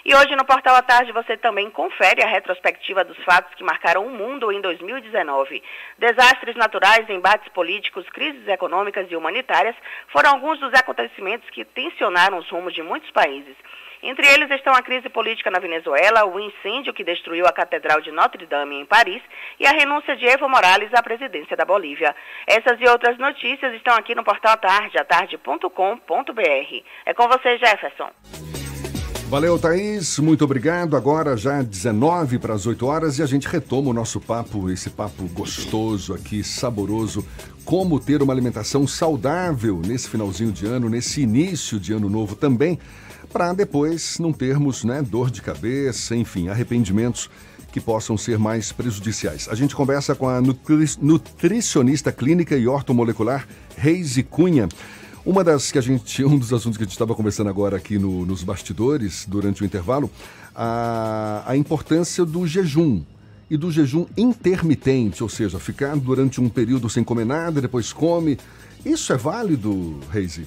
E hoje no Portal à Tarde você também confere a retrospectiva dos fatos que marcaram o mundo em 2019. Desastres naturais, embates políticos, crises econômicas e humanitárias foram alguns dos acontecimentos que tensionaram os rumos de muitos países. Entre eles estão a crise política na Venezuela, o incêndio que destruiu a Catedral de Notre Dame em Paris e a renúncia de Evo Morales à presidência da Bolívia. Essas e outras notícias estão aqui no portal Tarde, atarde.com.br. É com você, Jefferson. Valeu, Thaís. Muito obrigado. Agora já 19 para as 8 horas e a gente retoma o nosso papo, esse papo gostoso aqui, saboroso. Como ter uma alimentação saudável nesse finalzinho de ano, nesse início de ano novo também, para depois não termos né, dor de cabeça, enfim, arrependimentos que possam ser mais prejudiciais. A gente conversa com a nutri- nutricionista clínica e ortomolecular Reise Cunha. Uma das que a gente, um dos assuntos que a gente estava conversando agora aqui no- nos bastidores, durante o intervalo, a, a importância do jejum e do jejum intermitente, ou seja, ficar durante um período sem comer nada, depois come. Isso é válido, Reise?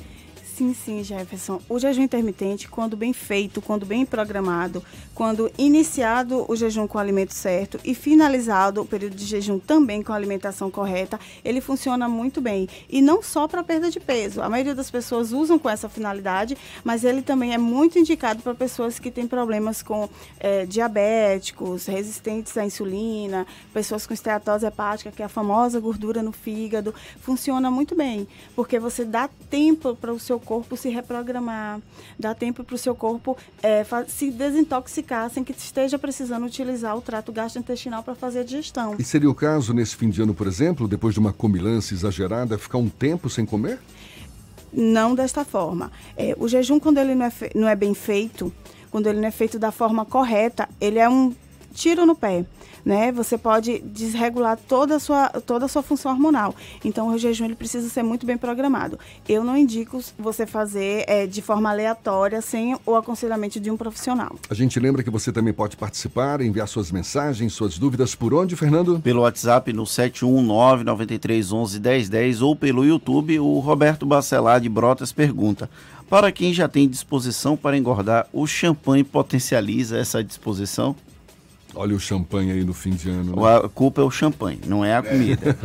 Sim, sim, Jefferson. O jejum intermitente, quando bem feito, quando bem programado, quando iniciado o jejum com o alimento certo e finalizado o período de jejum também com a alimentação correta, ele funciona muito bem. E não só para perda de peso. A maioria das pessoas usam com essa finalidade, mas ele também é muito indicado para pessoas que têm problemas com eh, diabéticos, resistentes à insulina, pessoas com esteatose hepática, que é a famosa gordura no fígado. Funciona muito bem, porque você dá tempo para o seu corpo se reprogramar, dá tempo para o seu corpo fa- se desintoxicar sem que esteja precisando utilizar o trato gastrointestinal para fazer a digestão. E seria o caso nesse fim de ano, por exemplo, depois de uma comilança exagerada, ficar um tempo sem comer? Não desta forma. É, o jejum, quando ele não é, não é bem feito, quando ele não é feito da forma correta, ele é um tiro no pé. Né? Você pode desregular toda a sua, toda a sua função hormonal. Então, o jejum ele precisa ser muito bem programado. Eu não indico você fazer é, de forma aleatória, sem o aconselhamento de um profissional. A gente lembra que você também pode participar, enviar suas mensagens, suas dúvidas por onde, Fernando? Pelo WhatsApp no 71993111010 ou pelo YouTube, o Roberto Bacelar de Brotas pergunta: Para quem já tem disposição para engordar, o champanhe potencializa essa disposição? Olha o champanhe aí no fim de ano. né? A culpa é o champanhe, não é a comida.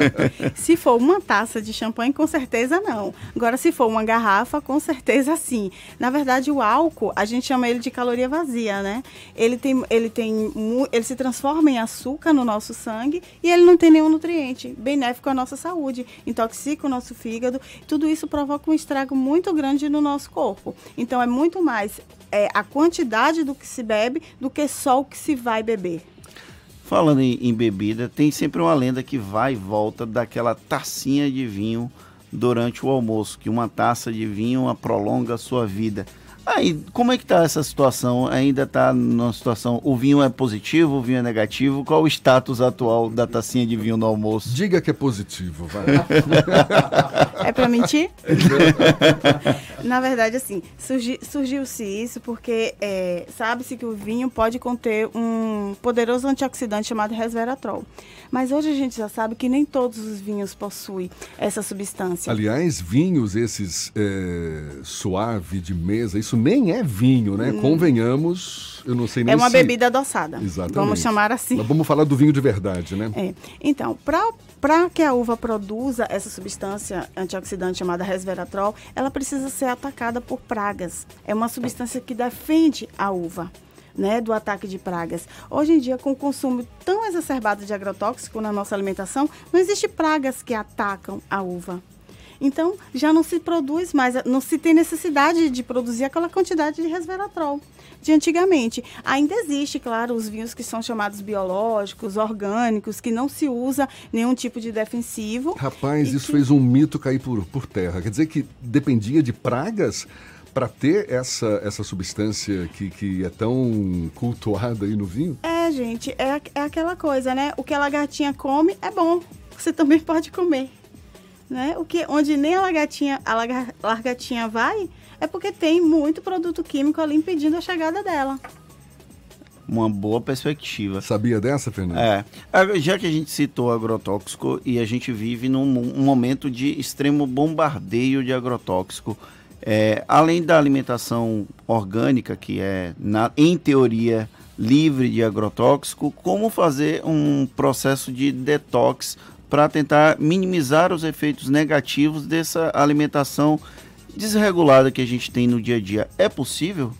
Se for uma taça de champanhe, com certeza não. Agora, se for uma garrafa, com certeza sim. Na verdade, o álcool, a gente chama ele de caloria vazia, né? Ele tem, ele tem, ele se transforma em açúcar no nosso sangue e ele não tem nenhum nutriente benéfico à nossa saúde, intoxica o nosso fígado. Tudo isso provoca um estrago muito grande no nosso corpo. Então, é muito mais é, a quantidade do que se bebe do que só o que se vai beber. Falando em, em bebida, tem sempre uma lenda que vai e volta daquela tacinha de vinho durante o almoço, que uma taça de vinho prolonga a sua vida. Aí, como é que tá essa situação? Ainda tá numa situação, o vinho é positivo, o vinho é negativo? Qual o status atual da tacinha de vinho no almoço? Diga que é positivo, vai. É pra mentir? Na verdade, assim, surgi- surgiu-se isso porque é, sabe-se que o vinho pode conter um poderoso antioxidante chamado resveratrol. Mas hoje a gente já sabe que nem todos os vinhos possuem essa substância. Aliás, vinhos esses é, suave de mesa, isso nem é vinho, né? Hum. Convenhamos, eu não sei nem É uma se- bebida adoçada. Exatamente. Vamos chamar assim. Mas vamos falar do vinho de verdade, né? É. Então, para que a uva produza essa substância antioxidante chamada resveratrol, ela precisa ser atacada por pragas. É uma substância que defende a uva. Né, do ataque de pragas. Hoje em dia, com o consumo tão exacerbado de agrotóxico na nossa alimentação, não existe pragas que atacam a uva. Então, já não se produz mais, não se tem necessidade de produzir aquela quantidade de resveratrol de antigamente. Ainda existe, claro, os vinhos que são chamados biológicos, orgânicos, que não se usa nenhum tipo de defensivo. Rapaz, isso que... fez um mito cair por, por terra. Quer dizer que dependia de pragas para ter essa, essa substância que, que é tão cultuada aí no vinho? É, gente, é, é aquela coisa, né? O que a lagartinha come é bom. Você também pode comer. Né? O que, onde nem a lagartinha, a lagar, largatinha vai, é porque tem muito produto químico ali impedindo a chegada dela. Uma boa perspectiva. Sabia dessa, Fernando? É. Já que a gente citou agrotóxico e a gente vive num um momento de extremo bombardeio de agrotóxico, é, além da alimentação orgânica, que é, na, em teoria, livre de agrotóxico, como fazer um processo de detox para tentar minimizar os efeitos negativos dessa alimentação desregulada que a gente tem no dia a dia. É possível?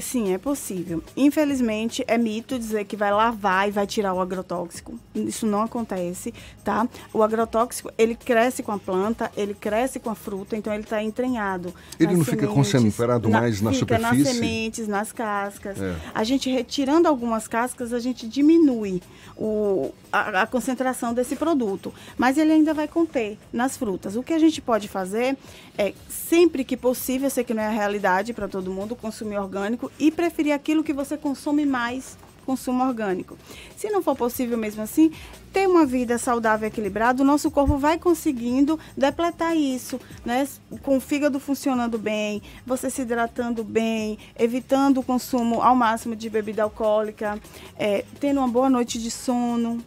Sim, é possível. Infelizmente, é mito dizer que vai lavar e vai tirar o agrotóxico. Isso não acontece, tá? O agrotóxico, ele cresce com a planta, ele cresce com a fruta, então ele está entranhado. Ele não fica concentrado na, mais na fica superfície? nas sementes, nas cascas. É. A gente retirando algumas cascas, a gente diminui o, a, a, concentração desse produto. Mas ele ainda vai conter nas frutas. O que a gente pode fazer é, sempre que possível, eu sei que não é a realidade para todo mundo, consumir orgânico e preferir aquilo que você consome mais consumo orgânico. Se não for possível mesmo assim, ter uma vida saudável e equilibrada, o nosso corpo vai conseguindo depletar isso, né? Com o fígado funcionando bem, você se hidratando bem, evitando o consumo ao máximo de bebida alcoólica, é, tendo uma boa noite de sono.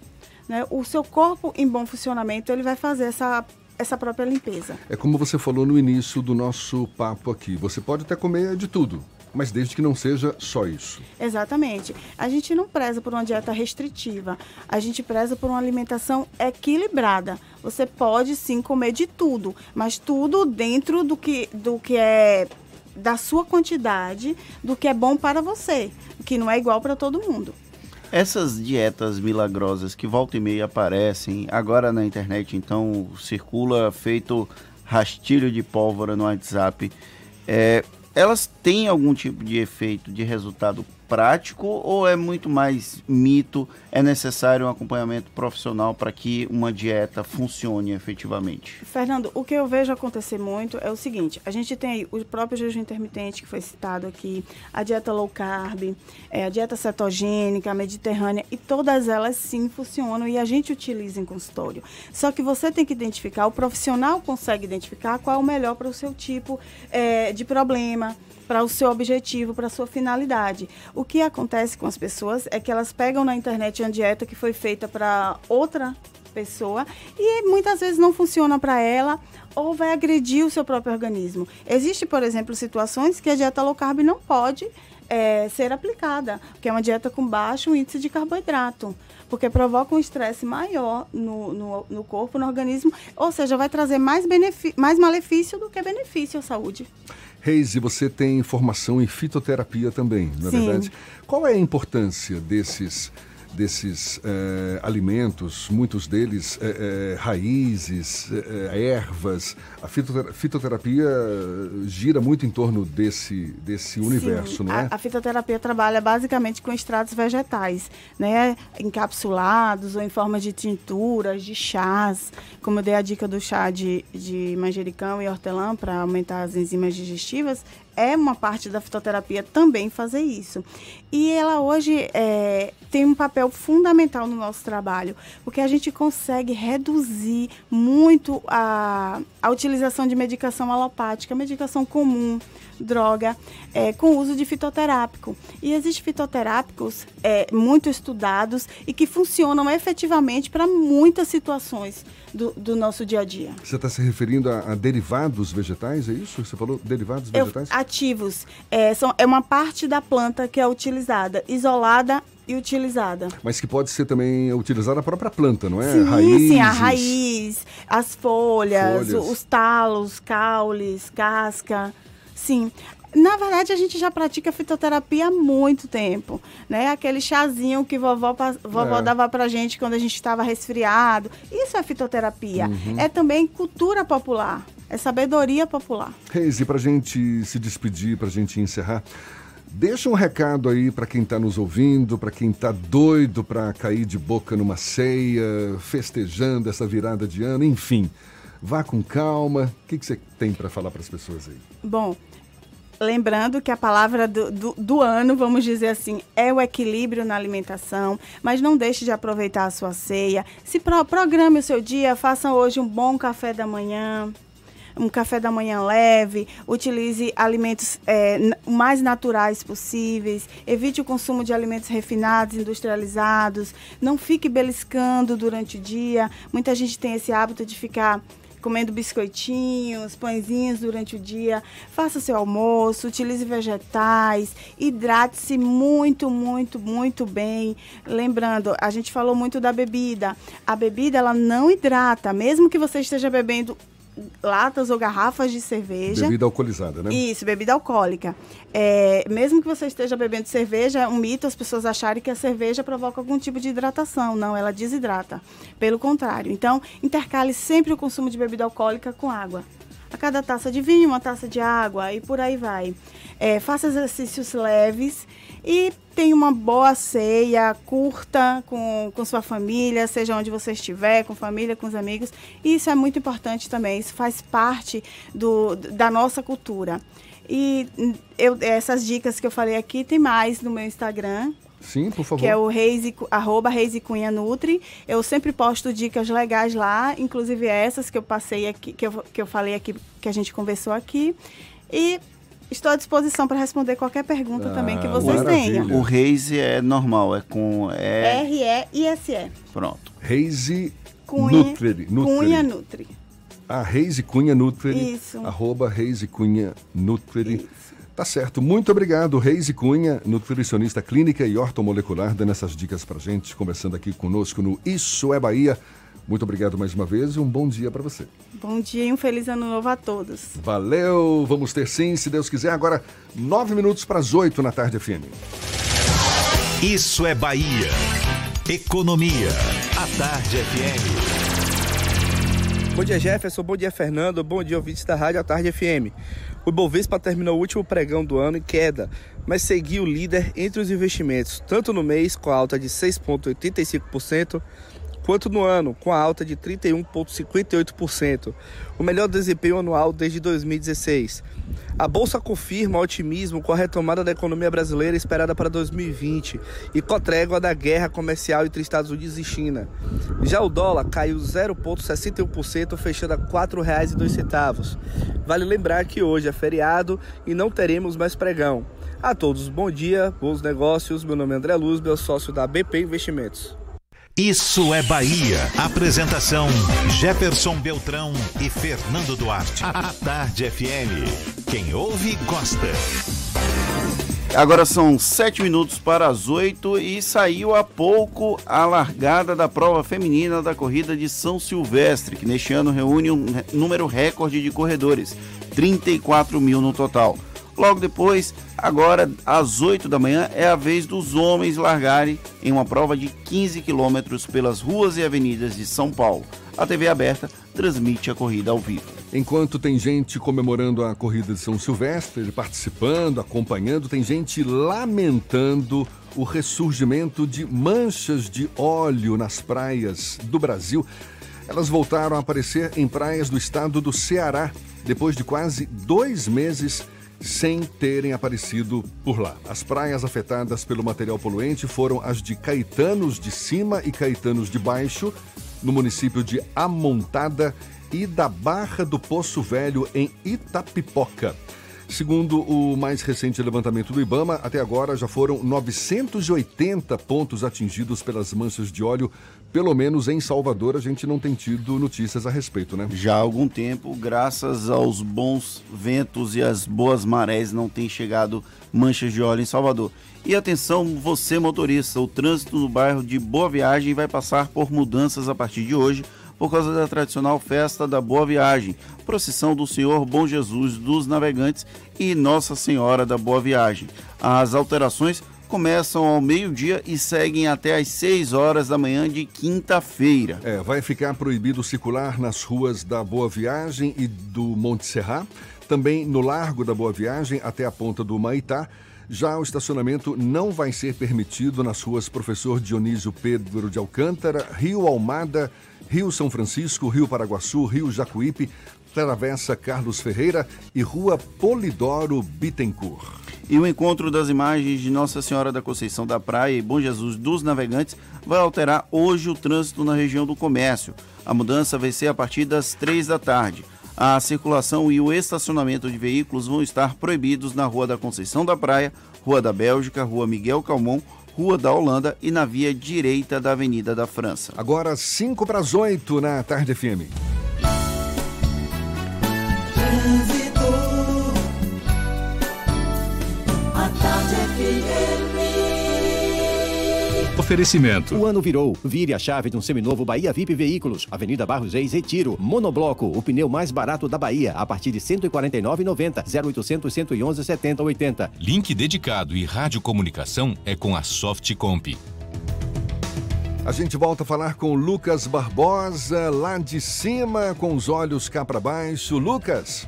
Né? O seu corpo em bom funcionamento, ele vai fazer essa essa própria limpeza. É como você falou no início do nosso papo aqui. Você pode até comer de tudo, mas desde que não seja só isso. Exatamente. A gente não preza por uma dieta restritiva, a gente preza por uma alimentação equilibrada. Você pode sim comer de tudo, mas tudo dentro do que, do que é da sua quantidade, do que é bom para você, que não é igual para todo mundo. Essas dietas milagrosas que volta e meia aparecem, agora na internet então circula feito rastilho de pólvora no WhatsApp. É, elas têm algum tipo de efeito de resultado prático ou é muito mais mito? É necessário um acompanhamento profissional para que uma dieta funcione efetivamente? Fernando, o que eu vejo acontecer muito é o seguinte: a gente tem aí o próprio jejum intermitente que foi citado aqui, a dieta low carb, é, a dieta cetogênica, a mediterrânea, e todas elas sim funcionam e a gente utiliza em consultório. Só que você tem que identificar, o profissional consegue identificar qual é o melhor para o seu tipo é, de problema para o seu objetivo, para a sua finalidade. O que acontece com as pessoas é que elas pegam na internet uma dieta que foi feita para outra pessoa e muitas vezes não funciona para ela ou vai agredir o seu próprio organismo. Existe, por exemplo, situações que a dieta low carb não pode é, ser aplicada, que é uma dieta com baixo índice de carboidrato, porque provoca um estresse maior no, no, no, corpo, no organismo, ou seja, vai trazer mais, mais malefício do que benefício à saúde. Reise, você tem formação em fitoterapia também, não é Sim. verdade? Qual é a importância desses desses é, alimentos, muitos deles é, é, raízes, ervas. A fitoterapia gira muito em torno desse, desse universo, Sim, não é? A, a, fitoterapia trabalha basicamente com extratos vegetais, né? encapsulados ou em forma de tinturas, de chás, como eu dei a dica do chá de, de manjericão e hortelã para aumentar as enzimas digestivas, é uma parte da fitoterapia também fazer isso. E ela hoje é, tem um papel fundamental no nosso trabalho, porque a gente consegue reduzir muito a, a utilização de medicação alopática, medicação comum, droga, é, com uso de fitoterápico. E existem fitoterápicos é, muito estudados e que funcionam efetivamente para muitas situações do, do, nosso dia a dia. Você está se referindo a, a, derivados vegetais, é isso? Você falou derivados vegetais? Eu, ativos. É, são, é uma parte da planta que é utilizada, isolada e utilizada. Mas que pode ser também utilizada a própria planta, não é? Sim, Raízes. sim, a raiz, as folhas, folhas. os talos, caules, casca. Sim. Na verdade, a gente já pratica fitoterapia há muito tempo, né? Aquele chazinho que vovó, vovó é. dava pra gente quando a gente estava resfriado. Isso é fitoterapia. Uhum. É também cultura popular. É sabedoria popular. Reise, para a gente se despedir, para a gente encerrar, deixa um recado aí para quem está nos ouvindo, para quem está doido para cair de boca numa ceia, festejando essa virada de ano, enfim. Vá com calma. O que, que você tem para falar para as pessoas aí? Bom, lembrando que a palavra do, do, do, ano, vamos dizer assim, é o equilíbrio na alimentação, mas não deixe de aproveitar a sua ceia. Se pro, programe o seu dia, faça hoje um bom café da manhã, um café da manhã leve, utilize alimentos é, mais naturais possíveis, evite o consumo de alimentos refinados, industrializados, não fique beliscando durante o dia. Muita gente tem esse hábito de ficar comendo biscoitinhos, pãezinhos durante o dia. Faça seu almoço, utilize vegetais, hidrate-se muito, muito, muito bem. Lembrando, a gente falou muito da bebida. A bebida ela não hidrata, mesmo que você esteja bebendo latas ou garrafas de cerveja. Bebida alcoolizada, né? Isso, bebida alcoólica. É, mesmo que você esteja bebendo cerveja, é um mito as pessoas acharem que a cerveja provoca algum tipo de hidratação. Não, ela desidrata. Pelo contrário. Então, intercale sempre o consumo de bebida alcoólica com água. A cada taça de vinho, uma taça de água e por aí vai. É, faça exercícios leves e tenha uma boa ceia, curta com, com sua família, seja onde você estiver, com família, com os amigos. Isso é muito importante também, isso faz parte do, da nossa cultura. E eu, essas dicas que eu falei aqui, tem mais no meu Instagram, Sim, por favor. Que é o Reise, arroba Reise Cunha Nutri. Eu sempre posto dicas legais lá, inclusive essas que eu passei aqui, que eu, que eu falei aqui, que a gente conversou aqui. E Estou à disposição para responder qualquer pergunta ah, também que vocês maravilha. tenham. O Reise é normal, é com... É... R-E-I-S-E. Pronto. Reise Cunha Nutri. Cunha Nutri. Ah, Reise Cunha Nutri. Isso. Arroba Reise Cunha Nutri. Isso. Tá certo. Muito obrigado, Reise Cunha, nutricionista clínica e ortomolecular, dando essas dicas pra gente, conversando aqui conosco no Isso é Bahia. Muito obrigado mais uma vez e um bom dia para você. Bom dia e um feliz ano novo a todos. Valeu, vamos ter sim, se Deus quiser. Agora, nove minutos para as oito na tarde FM. Isso é Bahia. Economia. A Tarde FM. Bom dia, Jefferson. Bom dia, Fernando. Bom dia, ouvintes da Rádio A Tarde FM. O Ibovespa terminou o último pregão do ano em queda, mas seguiu líder entre os investimentos, tanto no mês, com alta de 6,85%, quanto no ano, com a alta de 31,58%, o melhor desempenho anual desde 2016. A bolsa confirma otimismo com a retomada da economia brasileira esperada para 2020 e com a trégua da guerra comercial entre Estados Unidos e China. Já o dólar caiu 0,61%, fechando a R$ 4,02. Vale lembrar que hoje é feriado e não teremos mais pregão. A todos, bom dia, bons negócios. Meu nome é André Luz, meu sócio da BP Investimentos. Isso é Bahia. Apresentação: Jefferson Beltrão e Fernando Duarte. A Tarde FM. Quem ouve, gosta. Agora são sete minutos para as oito e saiu há pouco a largada da prova feminina da corrida de São Silvestre, que neste ano reúne um número recorde de corredores, 34 mil no total. Logo depois, agora às 8 da manhã, é a vez dos homens largarem em uma prova de 15 quilômetros pelas ruas e avenidas de São Paulo. A TV aberta transmite a corrida ao vivo. Enquanto tem gente comemorando a corrida de São Silvestre, participando, acompanhando, tem gente lamentando o ressurgimento de manchas de óleo nas praias do Brasil. Elas voltaram a aparecer em praias do estado do Ceará, depois de quase dois meses sem terem aparecido por lá. As praias afetadas pelo material poluente foram as de Caetanos de Cima e Caetanos de Baixo, no município de Amontada, e da Barra do Poço Velho, em Itapipoca. Segundo o mais recente levantamento do Ibama, até agora já foram 980 pontos atingidos pelas manchas de óleo. Pelo menos em Salvador a gente não tem tido notícias a respeito, né? Já há algum tempo, graças aos bons ventos e às boas marés, não tem chegado manchas de óleo em Salvador. E atenção, você motorista, o trânsito no bairro de Boa Viagem vai passar por mudanças a partir de hoje por causa da tradicional festa da Boa Viagem, procissão do Senhor Bom Jesus dos Navegantes e Nossa Senhora da Boa Viagem. As alterações começam ao meio-dia e seguem até às 6 horas da manhã de quinta-feira. É, vai ficar proibido circular nas ruas da Boa Viagem e do Monte Serra, também no Largo da Boa Viagem até a ponta do Maitá. Já o estacionamento não vai ser permitido nas ruas Professor Dionísio Pedro de Alcântara, Rio Almada, Rio São Francisco, Rio Paraguaçu, Rio Jacuípe, Travessa Carlos Ferreira e Rua Polidoro Bittencourt. E o encontro das imagens de Nossa Senhora da Conceição da Praia e Bom Jesus dos Navegantes vai alterar hoje o trânsito na região do comércio. A mudança vai ser a partir das três da tarde. A circulação e o estacionamento de veículos vão estar proibidos na Rua da Conceição da Praia, Rua da Bélgica, Rua Miguel Calmon, Rua da Holanda e na via direita da Avenida da França. Agora 5 para as 8 na Tarde FM. A tarde FM. Oferecimento. O ano virou. Vire a chave de um seminovo Bahia VIP Veículos. Avenida Barros Reis, Retiro. Monobloco, o pneu mais barato da Bahia, a partir de R$ 149,90. 0800 111 70 80. Link dedicado e radiocomunicação é com a Softcomp. A gente volta a falar com Lucas Barbosa, lá de cima, com os olhos cá para baixo. Lucas.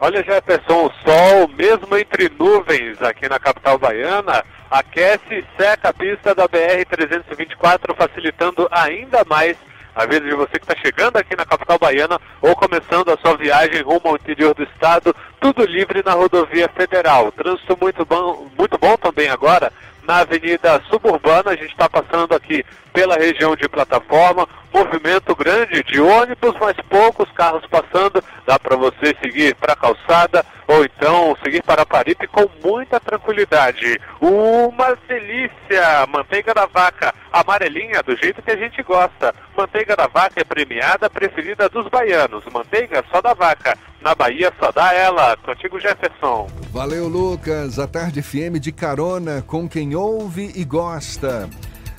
Olha, Jefferson, o sol, mesmo entre nuvens aqui na capital baiana, aquece e seca a pista da BR-324, facilitando ainda mais a vida de você que está chegando aqui na capital baiana ou começando a sua viagem rumo ao interior do estado, tudo livre na rodovia federal. Trânsito muito bom, muito bom também agora na Avenida Suburbana, a gente está passando aqui pela região de plataforma, movimento grande de ônibus, mas poucos carros passando, dá para você seguir para a calçada ou então seguir para Paripe com muita tranquilidade. Uma delícia! Manteiga da vaca, amarelinha, do jeito que a gente gosta. Manteiga da vaca é premiada, preferida dos baianos. Manteiga só da vaca. Na Bahia só dá ela. Contigo, Jefferson. Valeu, Lucas. A Tarde FM de carona com quem ouve e gosta.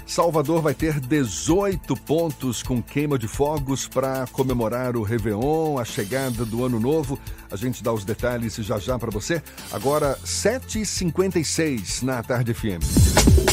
Salvador vai ter 18 pontos com queima de fogos para comemorar o Réveillon, a chegada do Ano Novo. A gente dá os detalhes já já para você. Agora, 7h56 na Tarde FM.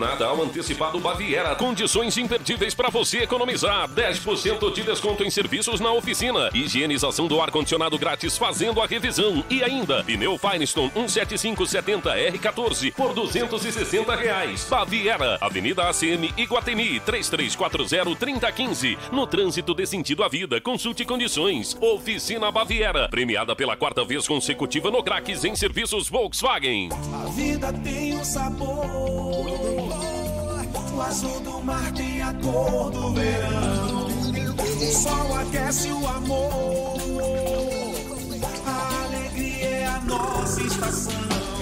Natal antecipado Baviera. Condições imperdíveis para você economizar. 10% de desconto em serviços na oficina. Higienização do ar-condicionado grátis fazendo a revisão. E ainda, pneu Firestone 17570R14 por 260 reais. Baviera, Avenida ACM Iguatemi, 3340-3015. No trânsito de sentido à vida, consulte condições. Oficina Baviera, premiada pela quarta vez consecutiva no Craques em serviços Volkswagen. A vida tem um sabor. O azul do mar tem a cor do verão. O sol aquece o amor. A alegria é a nossa estação.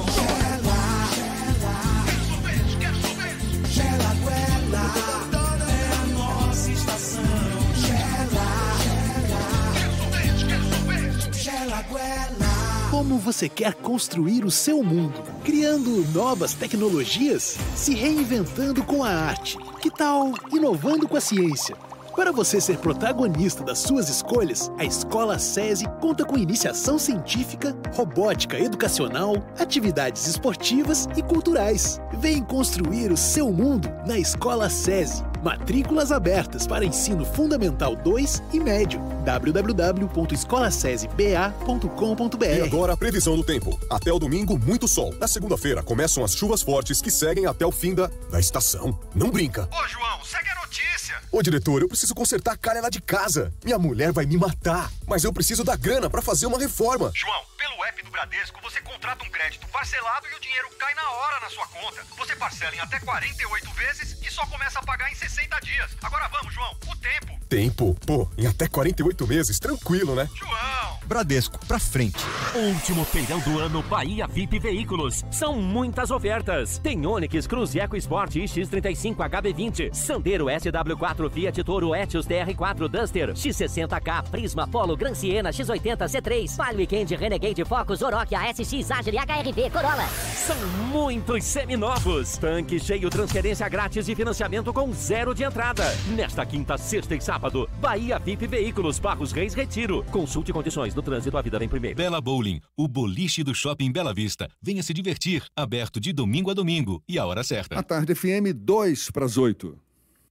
Como você quer construir o seu mundo? Criando novas tecnologias? Se reinventando com a arte? Que tal inovando com a ciência? Para você ser protagonista das suas escolhas, a Escola SESI conta com iniciação científica, robótica educacional, atividades esportivas e culturais. Vem construir o seu mundo na Escola SESI. Matrículas abertas para ensino fundamental 2 e médio. www.escolasesba.com.br E agora a previsão do tempo. Até o domingo, muito sol. Na segunda-feira, começam as chuvas fortes que seguem até o fim da, da estação. Não brinca. Ô, João, segue a. Ô, diretor, eu preciso consertar a calha lá de casa. Minha mulher vai me matar. Mas eu preciso da grana pra fazer uma reforma. João, pelo app do Bradesco, você contrata um crédito parcelado e o dinheiro cai na hora na sua conta. Você parcela em até 48 vezes e só começa a pagar em 60 dias. Agora vamos, João, o tempo. Tempo? Pô, em até 48 meses, tranquilo, né? João! Bradesco, pra frente. Último feirão do ano Bahia VIP Veículos. São muitas ofertas. Tem Onix, Cruze Eco Sport X35 HB20, Sandero SW4 Fiat Toro Etios TR4 Duster, X60K Prisma Polo Gran Siena X80 C3, Palio Weekend Renegade Focus Oroch ASX Agile HRV Corolla. São muitos seminovos. Tanque cheio, transferência grátis e financiamento com zero de entrada. Nesta quinta, sexta e sábado sábado. Bahia VIP Veículos, Barros Reis Retiro. Consulte condições no trânsito, a vida vem primeiro. Bela Bowling, o boliche do Shopping Bela Vista. Venha se divertir, aberto de domingo a domingo e a hora certa. A tarde FM 2 para as 8.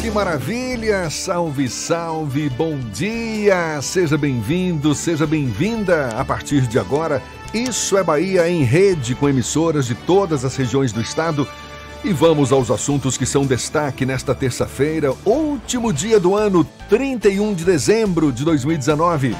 Que maravilha! Salve, salve! Bom dia! Seja bem-vindo, seja bem-vinda. A partir de agora, Isso é Bahia em rede com emissoras de todas as regiões do estado. E vamos aos assuntos que são destaque nesta terça-feira, último dia do ano, 31 de dezembro de 2019.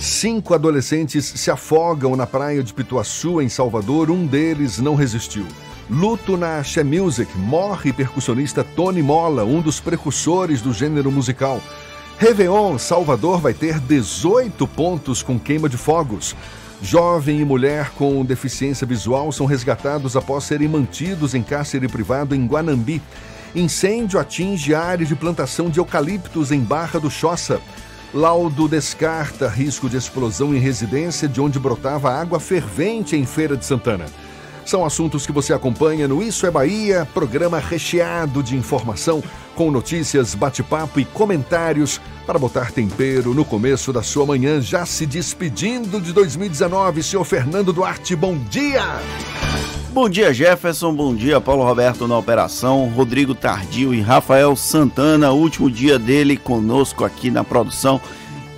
Cinco adolescentes se afogam na praia de Pituaçu, em Salvador. Um deles não resistiu. Luto na She Music, morre percussionista Tony Mola, um dos precursores do gênero musical. Réveillon, Salvador vai ter 18 pontos com queima de fogos. Jovem e mulher com deficiência visual são resgatados após serem mantidos em cárcere privado em Guanambi. Incêndio atinge área de plantação de eucaliptos em Barra do Choça. Laudo descarta risco de explosão em residência de onde brotava água fervente em Feira de Santana. São assuntos que você acompanha no Isso é Bahia, programa recheado de informação, com notícias, bate-papo e comentários para botar tempero no começo da sua manhã, já se despedindo de 2019. Senhor Fernando Duarte, bom dia! Bom dia, Jefferson. Bom dia, Paulo Roberto na operação, Rodrigo Tardio e Rafael Santana. Último dia dele conosco aqui na produção.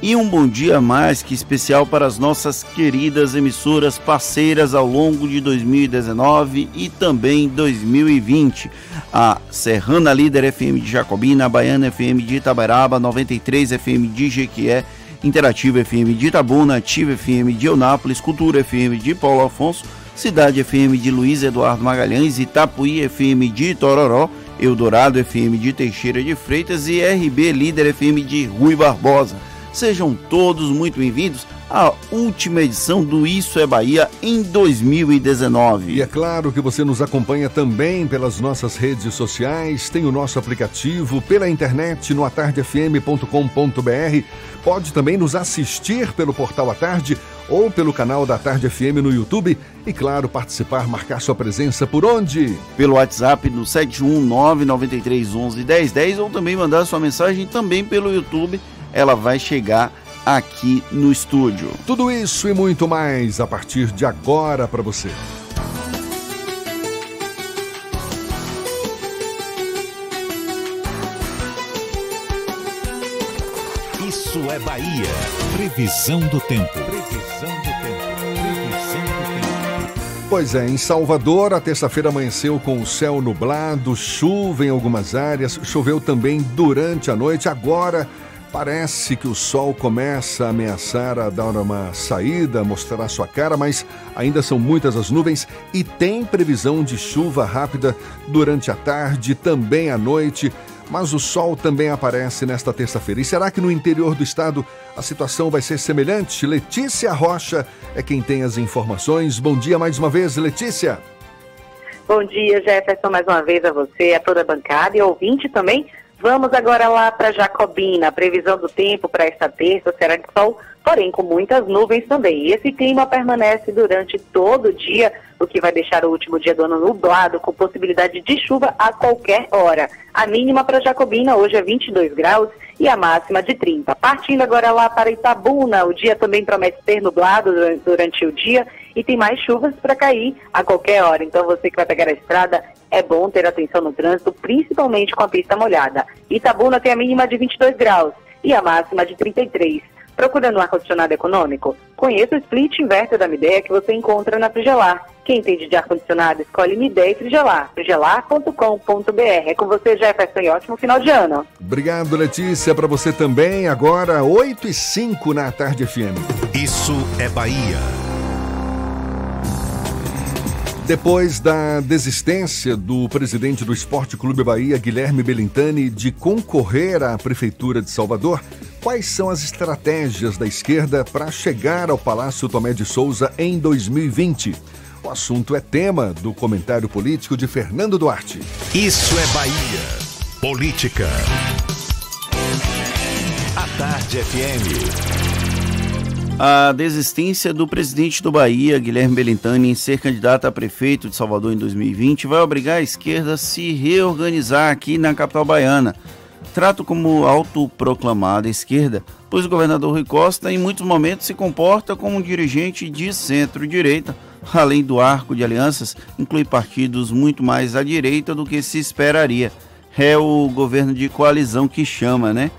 E um bom dia mais que especial para as nossas queridas emissoras parceiras ao longo de 2019 e também 2020. A Serrana Líder FM de Jacobina, a Baiana FM de Itaberaba, 93 FM de Jequié, Interativa FM de Itabuna, Ativa FM de Eunápolis, Cultura FM de Paulo Afonso, Cidade FM de Luiz Eduardo Magalhães, Itapuí FM de Tororó, Eldorado FM de Teixeira de Freitas e RB Líder FM de Rui Barbosa. Sejam todos muito bem-vindos à última edição do Isso é Bahia em 2019. E é claro que você nos acompanha também pelas nossas redes sociais, tem o nosso aplicativo pela internet no atardefm.com.br. Pode também nos assistir pelo portal A Tarde ou pelo canal da Tarde FM no YouTube e, claro, participar, marcar sua presença por onde? Pelo WhatsApp no 71993111010 ou também mandar sua mensagem também pelo YouTube ela vai chegar aqui no estúdio. Tudo isso e muito mais a partir de agora para você. Isso é Bahia. Previsão do tempo. Previsão do tempo. Previsão do tempo. Pois é, em Salvador, a terça-feira amanheceu com o céu nublado, chuva em algumas áreas, choveu também durante a noite. Agora Parece que o sol começa a ameaçar a dar uma saída, mostrar sua cara, mas ainda são muitas as nuvens e tem previsão de chuva rápida durante a tarde, também à noite. Mas o sol também aparece nesta terça-feira. E será que no interior do estado a situação vai ser semelhante? Letícia Rocha é quem tem as informações. Bom dia mais uma vez, Letícia. Bom dia, Jefferson, mais uma vez a você, a toda a bancada e ouvinte também Vamos agora lá para Jacobina. A previsão do tempo para esta terça será de sol, porém com muitas nuvens também. E esse clima permanece durante todo o dia, o que vai deixar o último dia do ano nublado, com possibilidade de chuva a qualquer hora. A mínima para Jacobina hoje é 22 graus e a máxima de 30. Partindo agora lá para Itabuna, o dia também promete ser nublado durante, durante o dia e tem mais chuvas para cair a qualquer hora. Então você que vai pegar a estrada, é bom ter atenção no trânsito, principalmente com a pista molhada. Itabuna tem a mínima de 22 graus e a máxima de 33. Procurando um ar-condicionado econômico? Conheça o split inverter da Midea que você encontra na Frigelar. Quem entende de ar-condicionado, escolhe Midea e Frigelar. frigelar.com.br. É com você, Jefferson, e ótimo final de ano. Obrigado, Letícia. Para você também, agora 8 e 5 na Tarde FM. Isso é Bahia. Depois da desistência do presidente do Esporte Clube Bahia, Guilherme Belintani, de concorrer à Prefeitura de Salvador, quais são as estratégias da esquerda para chegar ao Palácio Tomé de Souza em 2020? O assunto é tema do comentário político de Fernando Duarte. Isso é Bahia. Política. A Tarde FM. A desistência do presidente do Bahia, Guilherme Belintani, em ser candidato a prefeito de Salvador em 2020 vai obrigar a esquerda a se reorganizar aqui na capital baiana. Trato como autoproclamada esquerda, pois o governador Rui Costa em muitos momentos se comporta como um dirigente de centro-direita, além do arco de alianças, inclui partidos muito mais à direita do que se esperaria. É o governo de coalizão que chama, né?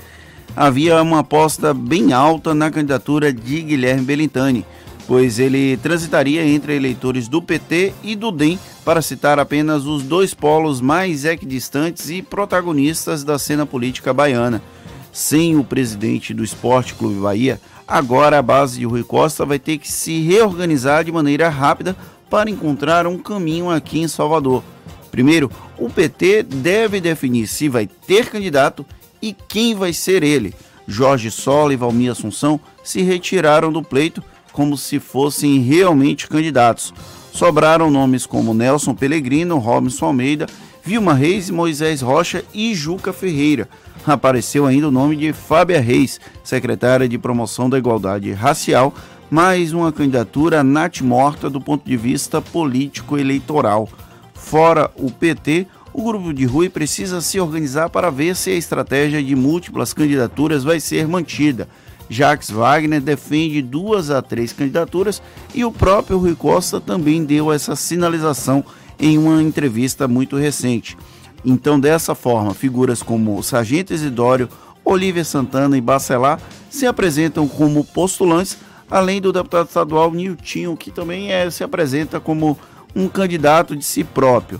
Havia uma aposta bem alta na candidatura de Guilherme Belintani, pois ele transitaria entre eleitores do PT e do DEM, para citar apenas os dois polos mais equidistantes e protagonistas da cena política baiana. Sem o presidente do Esporte Clube Bahia, agora a base de Rui Costa vai ter que se reorganizar de maneira rápida para encontrar um caminho aqui em Salvador. Primeiro, o PT deve definir se vai ter candidato e quem vai ser ele. Jorge Sola e Valmir Assunção se retiraram do pleito como se fossem realmente candidatos. Sobraram nomes como Nelson Pellegrino, Robinson Almeida, Vilma Reis, Moisés Rocha e Juca Ferreira. Apareceu ainda o nome de Fábia Reis, secretária de Promoção da Igualdade Racial, mais uma candidatura morta do ponto de vista político-eleitoral. Fora o PT, o grupo de Rui precisa se organizar para ver se a estratégia de múltiplas candidaturas vai ser mantida. Jacques Wagner defende duas a três candidaturas e o próprio Rui Costa também deu essa sinalização em uma entrevista muito recente. Então, dessa forma, figuras como Sargento Isidório, Olívia Santana e Bacelar se apresentam como postulantes, além do deputado estadual Niltinho, que também é, se apresenta como um candidato de si próprio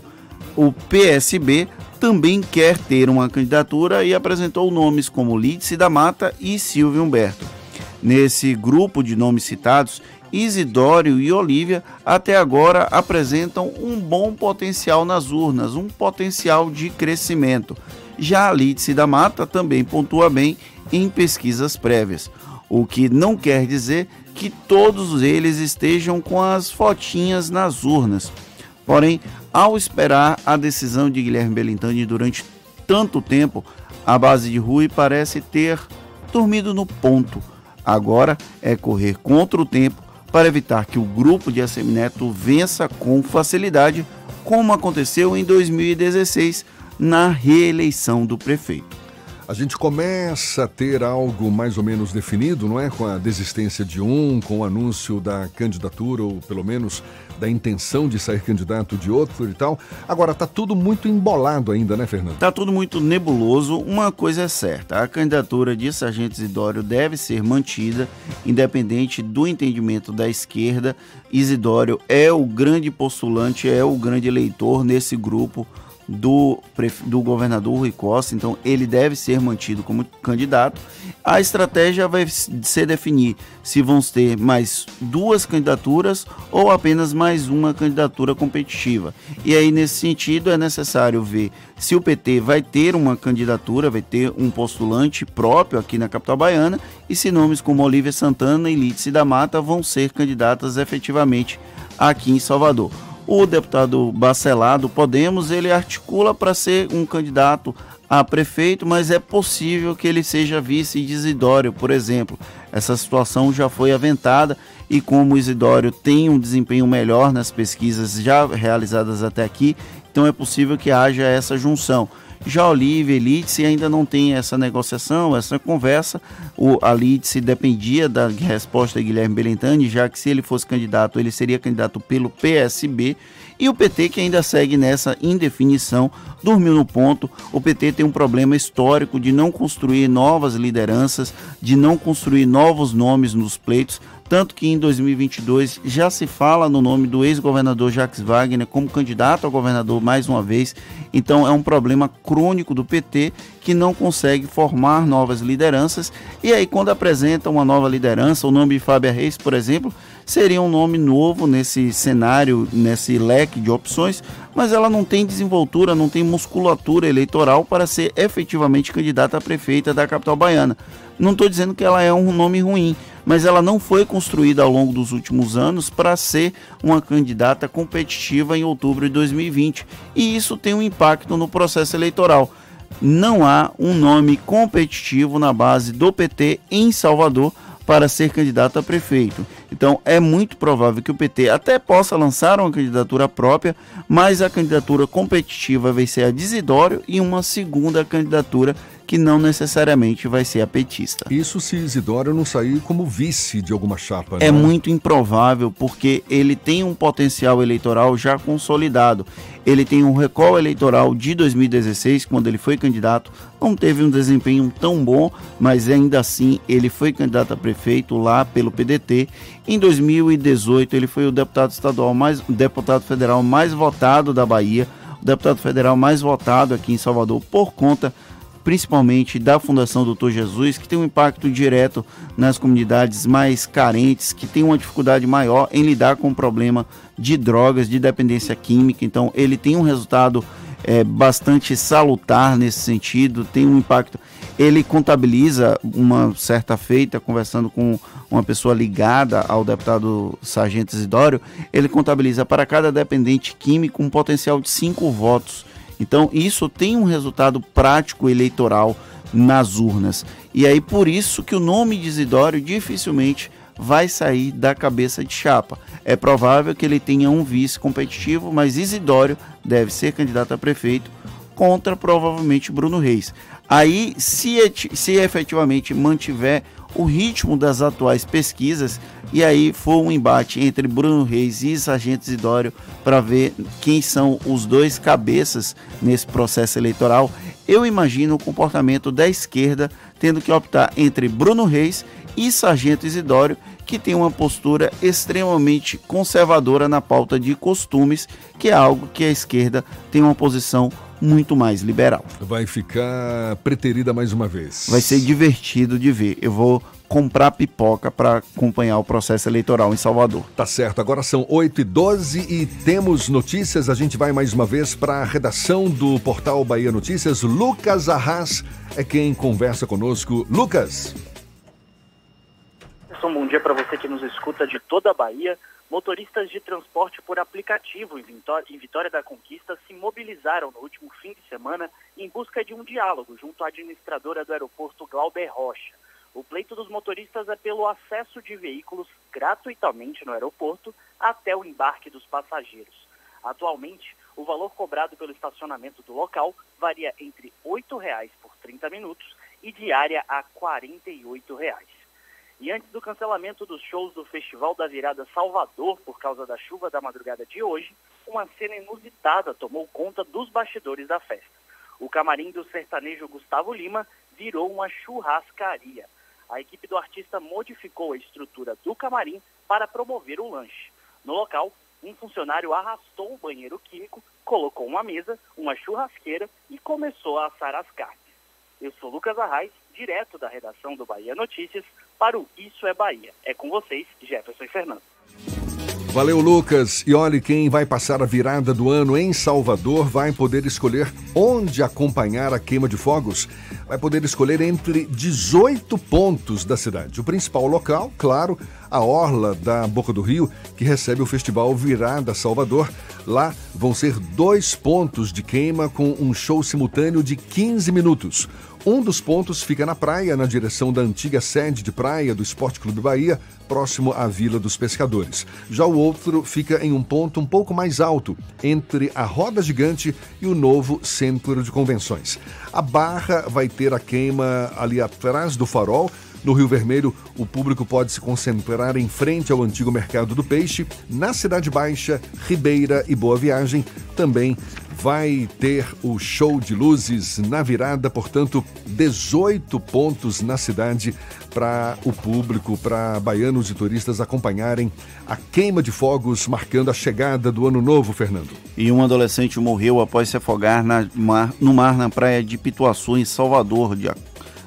o PSB também quer ter uma candidatura e apresentou nomes como Lídice da Mata e Silvio Humberto. Nesse grupo de nomes citados, Isidório e Olívia até agora apresentam um bom potencial nas urnas, um potencial de crescimento. Já a Lídice da Mata também pontua bem em pesquisas prévias, o que não quer dizer que todos eles estejam com as fotinhas nas urnas. Porém, ao esperar a decisão de Guilherme Belintani durante tanto tempo, a base de Rui parece ter dormido no ponto. Agora é correr contra o tempo para evitar que o grupo de Assemineto vença com facilidade, como aconteceu em 2016 na reeleição do prefeito a gente começa a ter algo mais ou menos definido, não é? Com a desistência de um, com o anúncio da candidatura, ou pelo menos da intenção de sair candidato de outro e tal. Agora, tá tudo muito embolado ainda, né, Fernando? Tá tudo muito nebuloso. Uma coisa é certa: a candidatura de Sargento Isidório deve ser mantida, independente do entendimento da esquerda. Isidório é o grande postulante, é o grande eleitor nesse grupo do, do governador Rui Costa, então ele deve ser mantido como candidato. A estratégia vai ser definir se vão ter mais duas candidaturas ou apenas mais uma candidatura competitiva. E aí, nesse sentido, é necessário ver se o PT vai ter uma candidatura, vai ter um postulante próprio aqui na capital baiana e se nomes como Olívia Santana e Lídice da Mata vão ser candidatas efetivamente aqui em Salvador. O deputado Bacelar do Podemos, ele articula para ser um candidato a prefeito, mas é possível que ele seja vice de Isidório, por exemplo. Essa situação já foi aventada e como o Isidório tem um desempenho melhor nas pesquisas já realizadas até aqui, então é possível que haja essa junção. Já Olívia e Lídice ainda não tem essa negociação, essa conversa. O, a Lídice dependia da resposta de Guilherme Belentani, já que se ele fosse candidato, ele seria candidato pelo PSB. E o PT, que ainda segue nessa indefinição, dormiu no ponto. O PT tem um problema histórico de não construir novas lideranças, de não construir novos nomes nos pleitos. Tanto que em 2022 já se fala no nome do ex-governador Jacques Wagner como candidato a governador mais uma vez. Então é um problema crônico do PT que não consegue formar novas lideranças. E aí, quando apresenta uma nova liderança, o nome de Fábio Reis, por exemplo, seria um nome novo nesse cenário, nesse leque de opções, mas ela não tem desenvoltura, não tem musculatura eleitoral para ser efetivamente candidata a prefeita da capital baiana. Não estou dizendo que ela é um nome ruim, mas ela não foi construída ao longo dos últimos anos para ser uma candidata competitiva em outubro de 2020. E isso tem um impacto no processo eleitoral. Não há um nome competitivo na base do PT em Salvador para ser candidato a prefeito. Então é muito provável que o PT até possa lançar uma candidatura própria, mas a candidatura competitiva vai ser a de Isidório e uma segunda candidatura que não necessariamente vai ser a petista. Isso se Isidório não sair como vice de alguma chapa. É né? muito improvável porque ele tem um potencial eleitoral já consolidado. Ele tem um recall eleitoral de 2016, quando ele foi candidato, não teve um desempenho tão bom, mas ainda assim ele foi candidato a prefeito lá pelo PDT. Em 2018 ele foi o deputado estadual mais, o deputado federal mais votado da Bahia, o deputado federal mais votado aqui em Salvador por conta principalmente da Fundação Doutor Jesus, que tem um impacto direto nas comunidades mais carentes, que tem uma dificuldade maior em lidar com o problema de drogas, de dependência química. Então, ele tem um resultado é, bastante salutar nesse sentido, tem um impacto. Ele contabiliza uma certa feita, conversando com uma pessoa ligada ao deputado Sargento Isidório, ele contabiliza para cada dependente químico um potencial de cinco votos. Então, isso tem um resultado prático eleitoral nas urnas. E aí, por isso que o nome de Isidório dificilmente vai sair da cabeça de chapa. É provável que ele tenha um vice competitivo, mas Isidório deve ser candidato a prefeito contra provavelmente Bruno Reis. Aí, se, se efetivamente mantiver o ritmo das atuais pesquisas, e aí foi um embate entre Bruno Reis e Sargento Isidório para ver quem são os dois cabeças nesse processo eleitoral. Eu imagino o comportamento da esquerda tendo que optar entre Bruno Reis e Sargento Isidório, que tem uma postura extremamente conservadora na pauta de costumes, que é algo que a esquerda tem uma posição muito mais liberal. Vai ficar preterida mais uma vez. Vai ser divertido de ver. Eu vou comprar pipoca para acompanhar o processo eleitoral em Salvador. Tá certo, agora são 8 e 12 e temos notícias. A gente vai mais uma vez para a redação do portal Bahia Notícias. Lucas Arras é quem conversa conosco. Lucas. Um bom dia para você que nos escuta de toda a Bahia. Motoristas de transporte por aplicativo em Vitória, em Vitória da Conquista se mobilizaram no último fim de semana em busca de um diálogo junto à administradora do aeroporto Glauber Rocha. O pleito dos motoristas é pelo acesso de veículos gratuitamente no aeroporto até o embarque dos passageiros. Atualmente, o valor cobrado pelo estacionamento do local varia entre R$ 8,00 por 30 minutos e diária a R$ 48,00. E antes do cancelamento dos shows do Festival da Virada Salvador por causa da chuva da madrugada de hoje, uma cena inusitada tomou conta dos bastidores da festa. O camarim do sertanejo Gustavo Lima virou uma churrascaria. A equipe do artista modificou a estrutura do camarim para promover o lanche. No local, um funcionário arrastou o banheiro químico, colocou uma mesa, uma churrasqueira e começou a assar as carnes. Eu sou Lucas Arraes, direto da redação do Bahia Notícias, para o Isso é Bahia. É com vocês, Jefferson Fernando. Valeu, Lucas. E olhe, quem vai passar a virada do ano em Salvador vai poder escolher onde acompanhar a queima de fogos. Vai poder escolher entre 18 pontos da cidade. O principal local, claro, a Orla da Boca do Rio, que recebe o festival Virada Salvador. Lá vão ser dois pontos de queima com um show simultâneo de 15 minutos. Um dos pontos fica na praia, na direção da antiga sede de praia do Esporte Clube Bahia, próximo à Vila dos Pescadores. Já o outro fica em um ponto um pouco mais alto, entre a Roda Gigante e o novo Centro de Convenções. A Barra vai ter a queima ali atrás do farol, no Rio Vermelho, o público pode se concentrar em frente ao antigo mercado do peixe. Na Cidade Baixa, Ribeira e Boa Viagem também vai ter o show de luzes na virada, portanto, 18 pontos na cidade para o público, para baianos e turistas acompanharem a queima de fogos marcando a chegada do ano novo, Fernando. E um adolescente morreu após se afogar na mar, no mar na praia de Pituaçu, em Salvador, de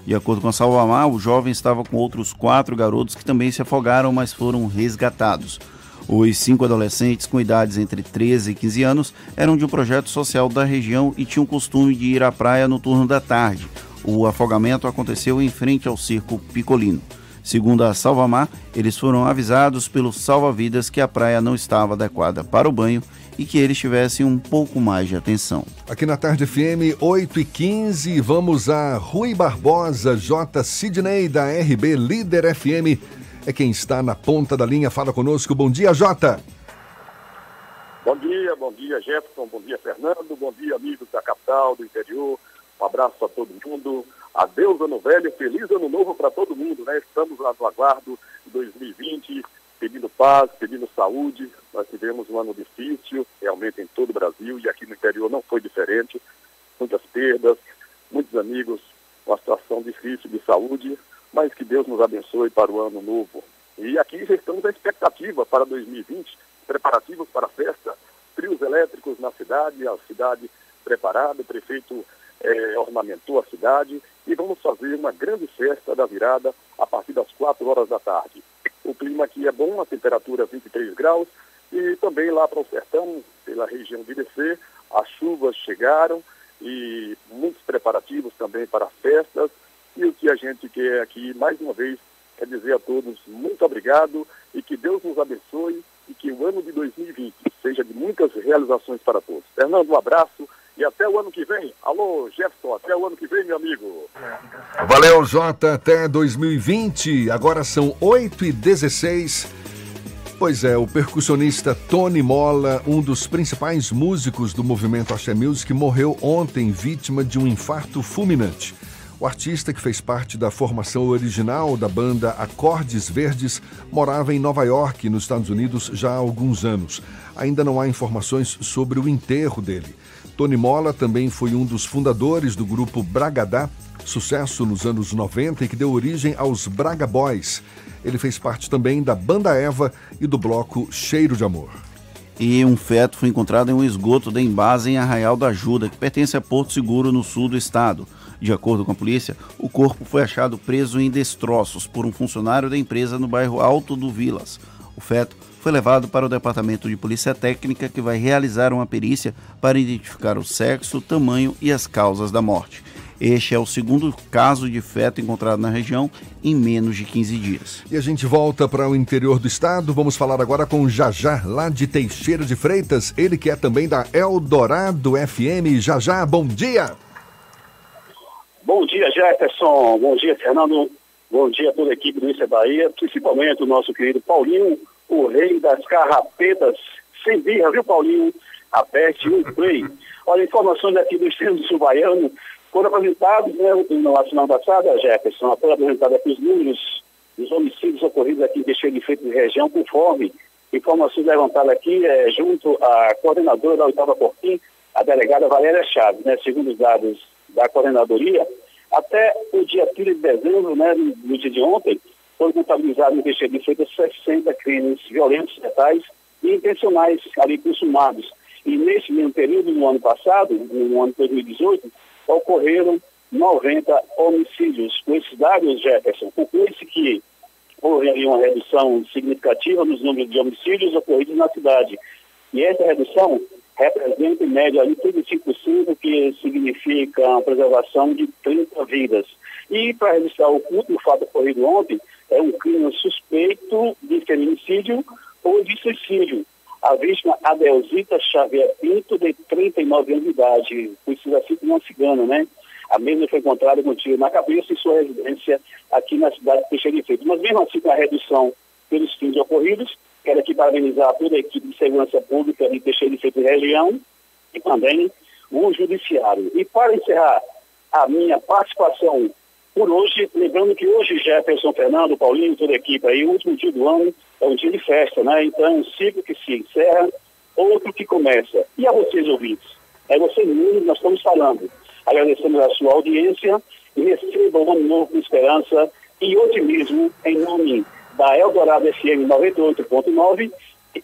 de acordo com a Salvamar, o jovem estava com outros quatro garotos que também se afogaram, mas foram resgatados. Os cinco adolescentes com idades entre 13 e 15 anos eram de um projeto social da região e tinham costume de ir à praia no turno da tarde. O afogamento aconteceu em frente ao circo Picolino. Segundo a Salvamar, eles foram avisados pelos salva-vidas que a praia não estava adequada para o banho e que eles tivessem um pouco mais de atenção. Aqui na Tarde FM, 8 e 15 vamos a Rui Barbosa, J. Sidney, da RB Líder FM. É quem está na ponta da linha. Fala conosco. Bom dia, Jota. Bom dia, bom dia, Jefferson. Bom dia, Fernando. Bom dia, amigos da capital, do interior. Um abraço a todo mundo. Adeus, ano velho. Feliz ano novo para todo mundo, né? Estamos lá no aguardo de 2020 pedindo paz, pedindo saúde. Nós tivemos um ano difícil, realmente em todo o Brasil, e aqui no interior não foi diferente. Muitas perdas, muitos amigos, uma situação difícil de saúde, mas que Deus nos abençoe para o ano novo. E aqui já estamos à expectativa para 2020, preparativos para a festa, trios elétricos na cidade, a cidade preparada, o prefeito eh, ornamentou a cidade e vamos fazer uma grande festa da virada a partir das quatro horas da tarde. O clima aqui é bom, a temperatura 23 graus e também lá para o sertão, pela região de DC, as chuvas chegaram e muitos preparativos também para festas. E o que a gente quer aqui, mais uma vez, é dizer a todos muito obrigado e que Deus nos abençoe e que o ano de 2020 seja de muitas realizações para todos. Fernando, um abraço e até o ano que vem. Alô, Jefferson, até o ano que vem, meu amigo. Valeu, Jota, até 2020. Agora são 8 e 16 Pois é, o percussionista Tony Mola, um dos principais músicos do movimento Axé Music, morreu ontem vítima de um infarto fulminante. O artista, que fez parte da formação original da banda Acordes Verdes, morava em Nova York, nos Estados Unidos, já há alguns anos. Ainda não há informações sobre o enterro dele. Tony Mola também foi um dos fundadores do grupo Bragadá, sucesso nos anos 90 e que deu origem aos Braga Boys. Ele fez parte também da Banda Eva e do bloco Cheiro de Amor. E um feto foi encontrado em um esgoto da Embasa em Arraial da Ajuda, que pertence a Porto Seguro, no sul do estado. De acordo com a polícia, o corpo foi achado preso em destroços por um funcionário da empresa no bairro Alto do Vilas. O feto foi levado para o Departamento de Polícia Técnica, que vai realizar uma perícia para identificar o sexo, o tamanho e as causas da morte. Este é o segundo caso de feto encontrado na região em menos de 15 dias. E a gente volta para o interior do estado. Vamos falar agora com Jajá, lá de Teixeira de Freitas. Ele que é também da Eldorado FM. Jajá, bom dia! Bom dia, Jefferson. Bom dia, Fernando. Bom dia a toda a equipe do Isa Bahia, principalmente o nosso querido Paulinho, o rei das carrapetas, sem birra, viu, Paulinho? Aperte um play. Olha, informações aqui do Sul Baiano, foram apresentados, né, na semana passada, Jefferson, foram apresentados aqui os números dos homicídios ocorridos aqui em Teixeira de Freitas região, conforme informações levantadas aqui, é, junto à coordenadora da oitava Cortim, a delegada Valéria Chaves, né, segundo os dados da coordenadoria, até o dia 15 de dezembro, né, no dia de ontem, foram contabilizados em Teixeira de Freitas 60 crimes violentos, letais e intencionais ali consumados. E nesse mesmo período, no ano passado, no ano de 2018, ocorreram 90 homicídios. Com esses dados, Jefferson, conclui-se que houve ali uma redução significativa nos números de homicídios ocorridos na cidade. E essa redução representa, em média, ali 35%, que significa a preservação de 30 vidas. E para registrar o último fato ocorrido ontem, é um crime suspeito de feminicídio ou de suicídio. A vítima Adelzita Xavier Pinto, de 39 anos de idade, conhecida assim como uma cigana, né? A mesma foi encontrada com tiro na cabeça em sua residência aqui na cidade de Teixeira de Freitas. Mas mesmo assim, com a redução pelos fins ocorridos, quero aqui parabenizar toda a equipe de segurança pública de Teixeira de Freitas região e também o judiciário. E para encerrar a minha participação por hoje, lembrando que hoje Jefferson, Fernando, Paulinho, toda a equipe aí, o último dia do ano é um dia de festa, né? Então um ciclo que se encerra, outro que começa. E a vocês ouvintes? É vocês mesmos nós estamos falando. Agradecemos a sua audiência e recebam o ano novo com esperança e otimismo em nome da Eldorado FM 98.9,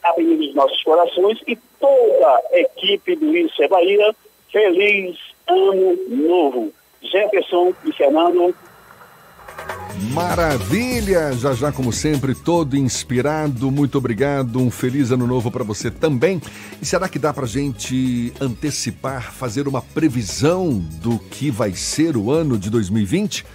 Avenida dos Nossos Corações e toda a equipe do Isso Bahia. Feliz Ano Novo. Jefferson e Fernando. Maravilha! Já já, como sempre, todo inspirado. Muito obrigado. Um feliz ano novo para você também. E será que dá para gente antecipar, fazer uma previsão do que vai ser o ano de 2020?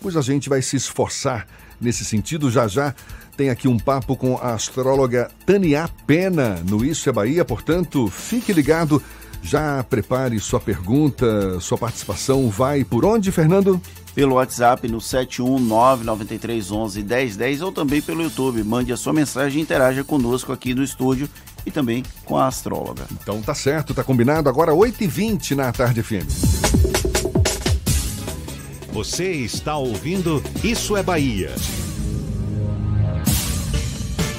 Pois a gente vai se esforçar nesse sentido. Já já tem aqui um papo com a astróloga Tania Pena no Isso é Bahia. Portanto, fique ligado. Já prepare sua pergunta, sua participação. Vai por onde, Fernando? Pelo WhatsApp no 71993111010 ou também pelo YouTube. Mande a sua mensagem e interaja conosco aqui no estúdio e também com a astróloga. Então tá certo, tá combinado. Agora 8h20 na Tarde FM. Você está ouvindo Isso é Bahia.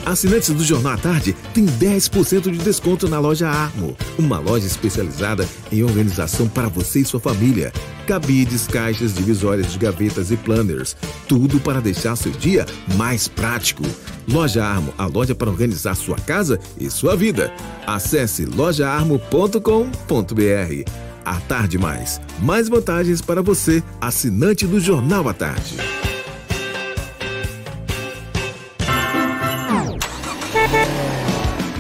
Assinantes do Jornal à Tarde têm 10% de desconto na loja Armo, uma loja especializada em organização para você e sua família. Cabides, caixas, divisórias de gavetas e planners, tudo para deixar seu dia mais prático. Loja Armo, a loja para organizar sua casa e sua vida. Acesse lojaarmo.com.br. À Tarde Mais, mais vantagens para você, assinante do Jornal à Tarde.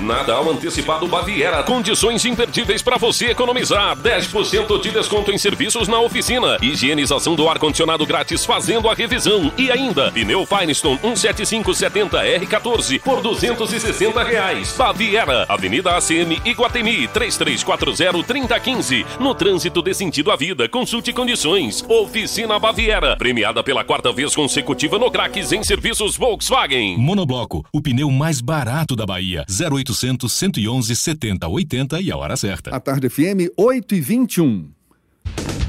Natal antecipado Baviera. Condições imperdíveis para você economizar. 10% de desconto em serviços na oficina. Higienização do ar-condicionado grátis fazendo a revisão. E ainda, pneu Firestone 17570R14 por 260 reais. Baviera, Avenida ACM Iguatemi 3340-3015. No trânsito de sentido à vida. Consulte condições. Oficina Baviera. Premiada pela quarta vez consecutiva no Craques em serviços Volkswagen. Monobloco, o pneu mais barato da Bahia. 0800 111 70 80 e a hora certa. A Tarde FM 8 e 21.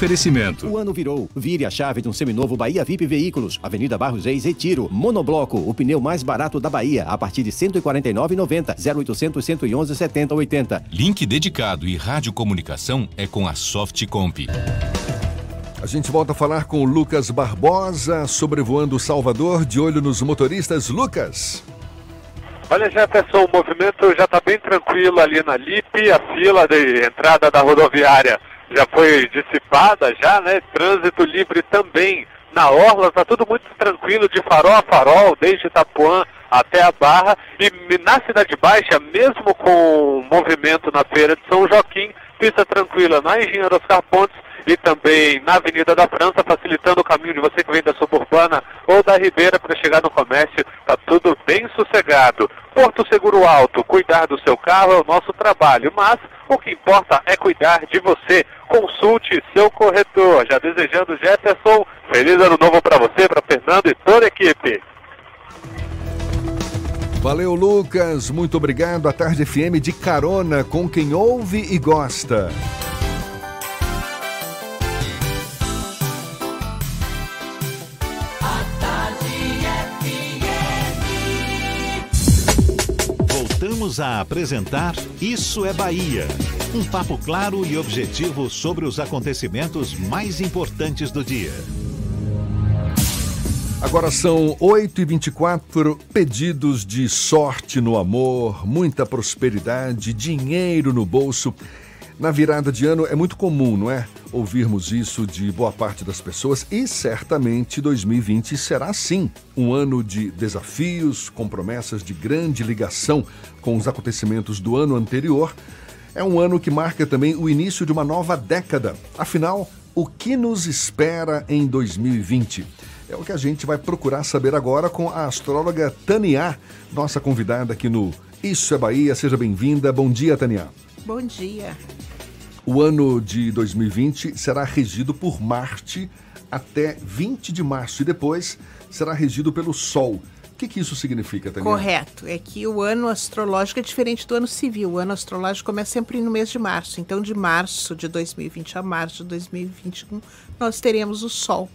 Oferecimento. O ano virou. Vire a chave de um seminovo Bahia VIP Veículos. Avenida Barros Reis, Retiro. Monobloco, o pneu mais barato da Bahia. A partir de R$ 149,90. 0800 111 7080. Link dedicado e radiocomunicação é com a Softcomp. A gente volta a falar com o Lucas Barbosa, sobrevoando Salvador, de olho nos motoristas. Lucas. Olha, Jefferson, o movimento já está bem tranquilo ali na LIP, a fila de entrada da rodoviária já foi dissipada, já, né? Trânsito livre também na Orla, está tudo muito tranquilo, de farol a farol, desde Itapuã até a Barra. E na Cidade Baixa, mesmo com movimento na Feira de São Joaquim, pista tranquila na Engenheiro Oscar Pontes e também na Avenida da França, facilitando o caminho de você que vem da suburbana ou da Ribeira para chegar no comércio. Está tudo bem sossegado. Porto Seguro Alto, cuidar do seu carro é o nosso trabalho, mas o que importa é cuidar de você. Consulte seu corretor. Já desejando Jefferson, feliz ano novo para você, para Fernando e toda a equipe. Valeu, Lucas. Muito obrigado. A Tarde FM de carona com quem ouve e gosta. Voltamos a apresentar Isso é Bahia. Um papo claro e objetivo sobre os acontecimentos mais importantes do dia. Agora são 8h24, pedidos de sorte no amor, muita prosperidade, dinheiro no bolso. Na virada de ano é muito comum, não é? Ouvirmos isso de boa parte das pessoas e certamente 2020 será sim um ano de desafios, com promessas de grande ligação com os acontecimentos do ano anterior. É um ano que marca também o início de uma nova década. Afinal, o que nos espera em 2020? É o que a gente vai procurar saber agora com a astróloga Tania, nossa convidada aqui no Isso é Bahia. Seja bem-vinda. Bom dia, Tania. Bom dia. O ano de 2020 será regido por Marte até 20 de março e depois será regido pelo Sol. O que, que isso significa, Tânia? Correto. É que o ano astrológico é diferente do ano civil. O ano astrológico começa sempre no mês de março. Então, de março de 2020 a março de 2021, nós teremos o Sol.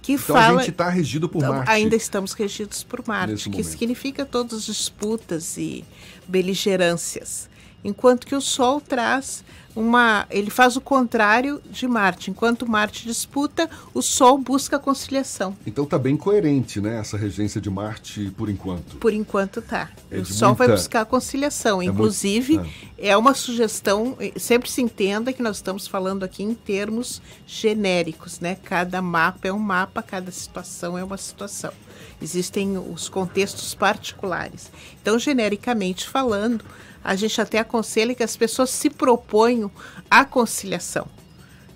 Que então fala... a gente está regido por Marte. Ainda estamos regidos por Marte, que momento. significa todas as disputas e beligerâncias. Enquanto que o Sol traz uma. Ele faz o contrário de Marte. Enquanto Marte disputa, o Sol busca a conciliação. Então tá bem coerente, né? Essa regência de Marte por enquanto. Por enquanto tá. É o Sol muita... vai buscar a conciliação. É Inclusive, muito... é. é uma sugestão. Sempre se entenda que nós estamos falando aqui em termos genéricos, né? Cada mapa é um mapa, cada situação é uma situação. Existem os contextos particulares. Então, genericamente falando, a gente até aconselha que as pessoas se proponham a conciliação.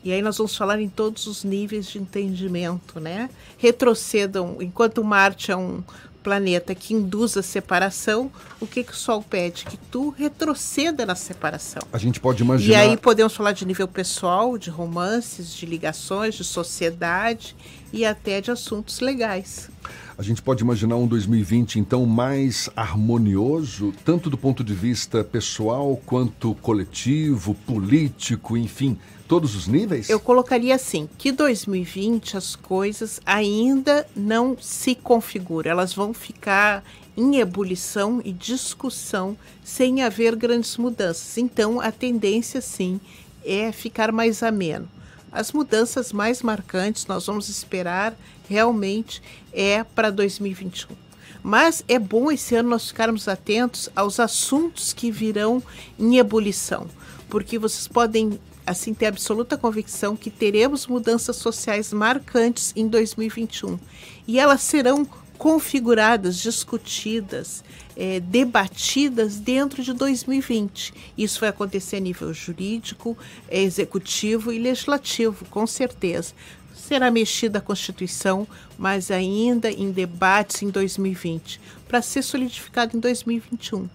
E aí nós vamos falar em todos os níveis de entendimento, né? Retrocedam, enquanto Marte é um planeta que induz a separação, o que, que o Sol pede? Que tu retroceda na separação. A gente pode imaginar... E aí podemos falar de nível pessoal, de romances, de ligações, de sociedade e até de assuntos legais. A gente pode imaginar um 2020 então mais harmonioso, tanto do ponto de vista pessoal quanto coletivo, político, enfim, todos os níveis? Eu colocaria assim, que 2020 as coisas ainda não se configuram, elas vão ficar em ebulição e discussão sem haver grandes mudanças. Então, a tendência sim é ficar mais ameno. As mudanças mais marcantes nós vamos esperar realmente é para 2021. Mas é bom esse ano nós ficarmos atentos aos assuntos que virão em ebulição, porque vocês podem assim ter absoluta convicção que teremos mudanças sociais marcantes em 2021 e elas serão configuradas, discutidas, é, debatidas dentro de 2020. Isso vai acontecer a nível jurídico, executivo e legislativo, com certeza. Será mexida a Constituição, mas ainda em debates em 2020, para ser solidificado em 2021.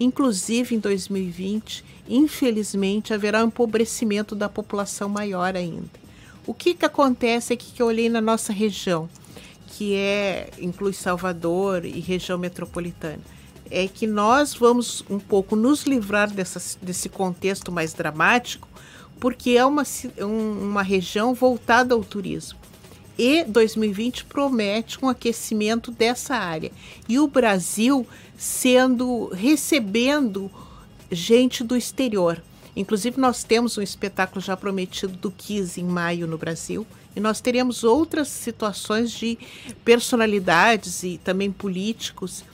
Inclusive em 2020, infelizmente, haverá um empobrecimento da população maior ainda. O que, que acontece aqui que eu olhei na nossa região? Que é inclui Salvador e região metropolitana, é que nós vamos um pouco nos livrar dessa, desse contexto mais dramático, porque é uma, uma região voltada ao turismo. E 2020 promete um aquecimento dessa área. E o Brasil sendo recebendo gente do exterior. Inclusive, nós temos um espetáculo já prometido do Kiss em maio no Brasil, e nós teremos outras situações de personalidades e também políticos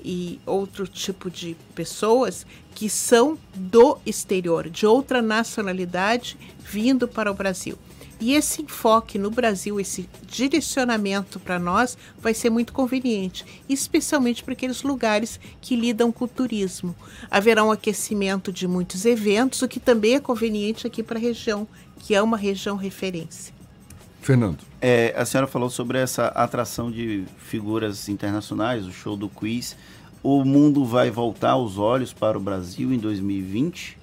e outro tipo de pessoas que são do exterior, de outra nacionalidade, vindo para o Brasil. E esse enfoque no Brasil, esse direcionamento para nós vai ser muito conveniente, especialmente para aqueles lugares que lidam com o turismo. Haverá um aquecimento de muitos eventos, o que também é conveniente aqui para a região, que é uma região referência. Fernando. É, a senhora falou sobre essa atração de figuras internacionais, o show do quiz. O mundo vai voltar os olhos para o Brasil em 2020?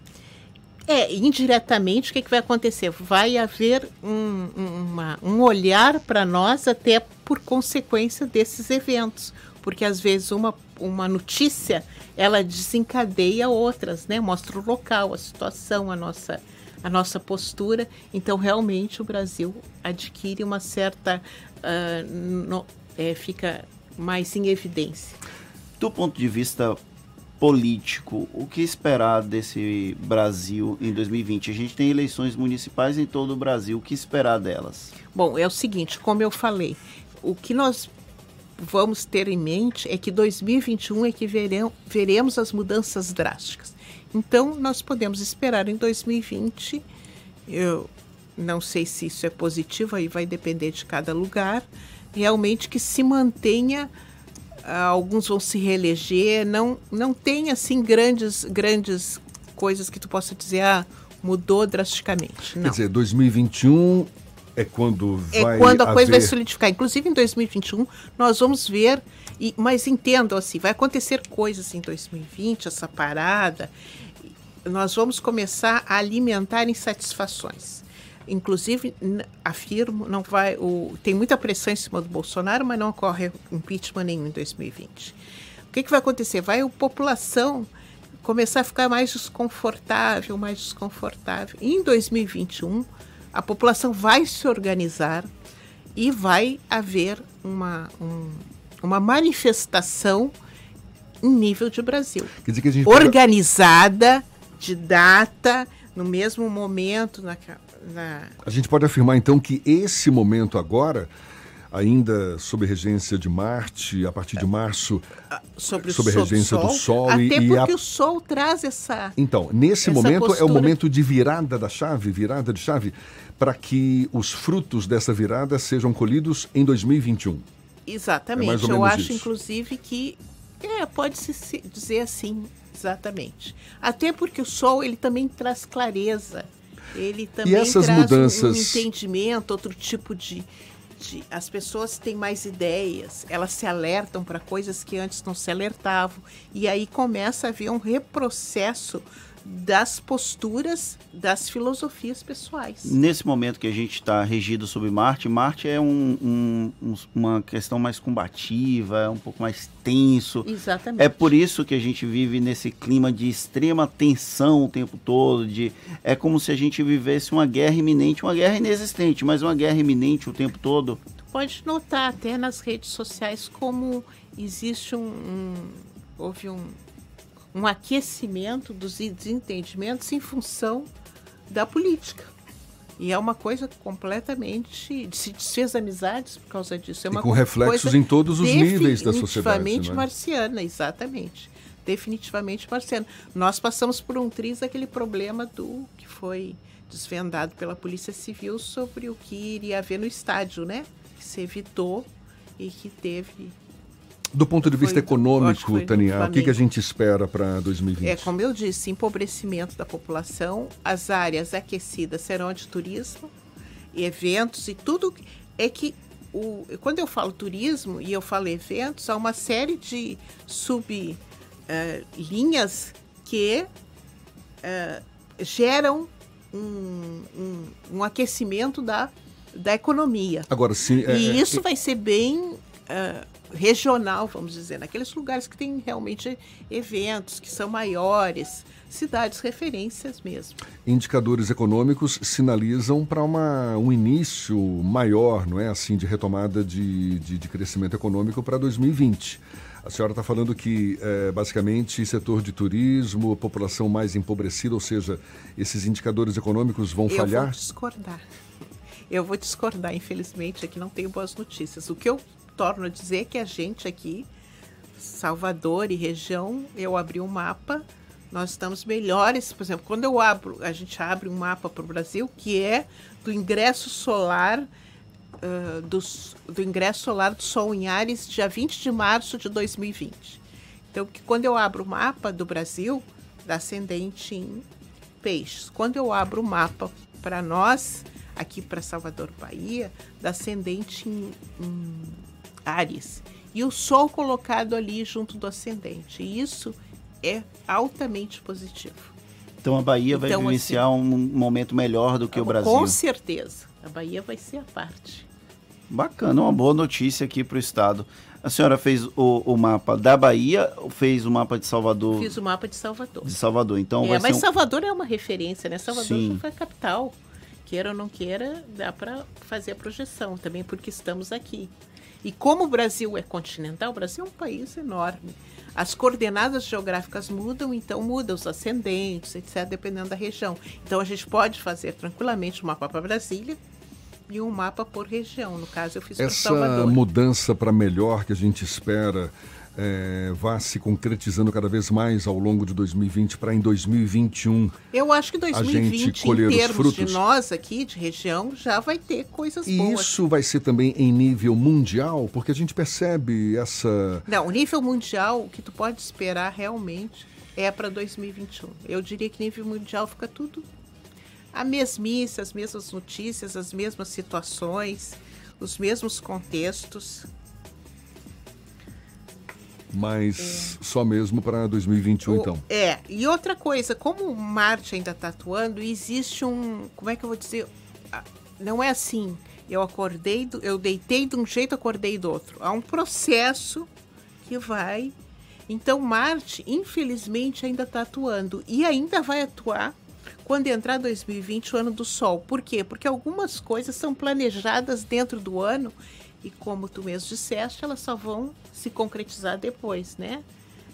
É, indiretamente, o que, que vai acontecer? Vai haver um, uma, um olhar para nós até por consequência desses eventos. Porque às vezes uma, uma notícia ela desencadeia outras, né? Mostra o local, a situação, a nossa a nossa postura. Então, realmente, o Brasil adquire uma certa. Uh, no, é, fica mais em evidência. Do ponto de vista político, o que esperar desse Brasil em 2020? A gente tem eleições municipais em todo o Brasil, o que esperar delas? Bom, é o seguinte, como eu falei, o que nós vamos ter em mente é que 2021 é que verão, veremos as mudanças drásticas. Então, nós podemos esperar em 2020, eu não sei se isso é positivo, aí vai depender de cada lugar, realmente que se mantenha ah, alguns vão se reeleger, não não tem assim grandes grandes coisas que tu possa dizer ah, mudou drasticamente. Não. Quer dizer, 2021 é quando vai É quando a coisa vai haver- solidificar. Inclusive em 2021 nós vamos ver, e, mas entendam assim, vai acontecer coisas em 2020, essa parada. Nós vamos começar a alimentar insatisfações. Inclusive, afirmo, não vai. O, tem muita pressão em cima do Bolsonaro, mas não ocorre impeachment nenhum em 2020. O que, que vai acontecer? Vai a população começar a ficar mais desconfortável, mais desconfortável. E em 2021, a população vai se organizar e vai haver uma, um- uma manifestação em nível de Brasil. Quer dizer que a gente pode- Organizada, de data, no mesmo momento, na, na, A gente pode afirmar então que esse momento agora, ainda sob regência de Marte, a partir de março, sobre, sob a o sol- regência do Sol Até e, e porque a- o Sol traz essa. Então, nesse essa momento é o postura. momento de virada da chave, virada de chave, para que os frutos dessa virada sejam colhidos em 2021. Exatamente. É mais ou Eu acho, isso. inclusive, que é, pode-se se dizer assim, exatamente. Até porque o sol ele também traz clareza. Ele também essas traz um- um, mudanças- entendimento, outro tipo de, de. As pessoas têm mais ideias, elas se alertam para coisas que antes não se alertavam. E aí começa a haver um reprocesso das posturas, das filosofias pessoais. Nesse momento que a gente está regido sobre Marte, Marte é um- um- um- uma questão mais combativa, é um pouco mais tenso. Exatamente. É por isso que a gente vive nesse clima de extrema tensão o tempo todo. De, é como se a gente vivesse uma guerra iminente, uma guerra inexistente, mas uma guerra iminente o tempo todo. pode notar até nas redes sociais como existe um, um- houve um, um aquecimento dos desentendimentos em função da política. E é uma coisa completamente. Se desfez amizades por causa disso. É E uma com reflexos em todos os níveis da sociedade, Definitivamente não é? marciana, exatamente. Definitivamente marciana. Nós passamos por um triz daquele problema do que foi desvendado pela Polícia Civil sobre o que iria haver no estádio, né? Que se evitou e que teve. Do ponto de vista Foi econômico, Tânia, o que, que a gente espera para 2020? É, como eu disse, empobrecimento da população, as áreas aquecidas serão de turismo, eventos e tudo. É que o, quando eu falo turismo e eu falo eventos, há uma série de sublinhas que eh, geram um, um- um aquecimento da, da economia. Agora, sim. é- E é- isso vai ser bem ah, regional, vamos dizer, naqueles lugares que tem realmente eventos que são maiores, cidades referências mesmo. indicadores econômicos sinalizam para um início maior, não é assim, de retomada de, de, de crescimento econômico para 2020. A senhora está falando que, eh, basicamente, setor de turismo, população mais empobrecida, ou seja, esses indicadores econômicos vão Eu falhar? vou discordar. Eu vou discordar, infelizmente, aqui não tenho boas notícias. O que eu torno a dizer que a gente aqui, Salvador e região, eu abri um mapa, nós estamos melhores. Por exemplo, quando eu abro, a gente abre um mapa para o Brasil, que é do ingresso solar, ah, dos- do ingresso solar do Sol em Ares, dia 20 de março de 2020. Então, que quando eu abro o mapa do Brasil, da ascendente em peixes. Quando eu abro o mapa para nós, aqui para Salvador, Bahia, da ascendente em, em Ares. E o Sol colocado ali junto do ascendente. E isso é altamente positivo. Então a Bahia vai Então, vivenciar um momento melhor do que o Brasil. Com certeza. A Bahia vai ser a parte. Bacana, uma boa notícia aqui para o estado. A senhora fez o, o mapa da Bahia ou fez o mapa de Salvador? Fiz o mapa de Salvador. De Salvador, então é, vai mas um... Salvador é uma referência, né? Salvador Sim. foi a capital. Queira ou não queira, dá para fazer a projeção também, porque estamos aqui. E como o Brasil é continental, o Brasil é um país enorme. As coordenadas geográficas mudam, então muda os ascendentes, etc., dependendo da região. Então a gente pode fazer tranquilamente um mapa para Brasília e um mapa por região. No caso, eu fiz para Essa Salvador. mudança para melhor que a gente espera é, vá se concretizando cada vez mais ao longo de 2020 para em 2021 Eu acho que a gente 2020, colher em os termos de frutos. nós aqui, de região, já vai ter coisas E boas. isso vai ser também em nível mundial, porque a gente percebe essa. Não, o nível mundial, o que tu pode esperar realmente é para 2021. Eu diria que nível mundial fica tudo a mesmice, as mesmas notícias, as mesmas situações, os mesmos contextos. Mas só mesmo para 2021, O- então. É, e outra coisa, como o Marte ainda está atuando, existe um. Como é que eu vou dizer? Ah, Não é assim. Eu acordei, do- eu deitei de um jeito, acordei do outro. Há um processo que vai. Então, Marte, infelizmente, ainda está atuando. E ainda vai atuar quando entrar 2020, o ano do Sol. Por quê? Porque algumas coisas são planejadas dentro do ano e, como tu mesmo disseste, elas só vão se concretizar depois, né?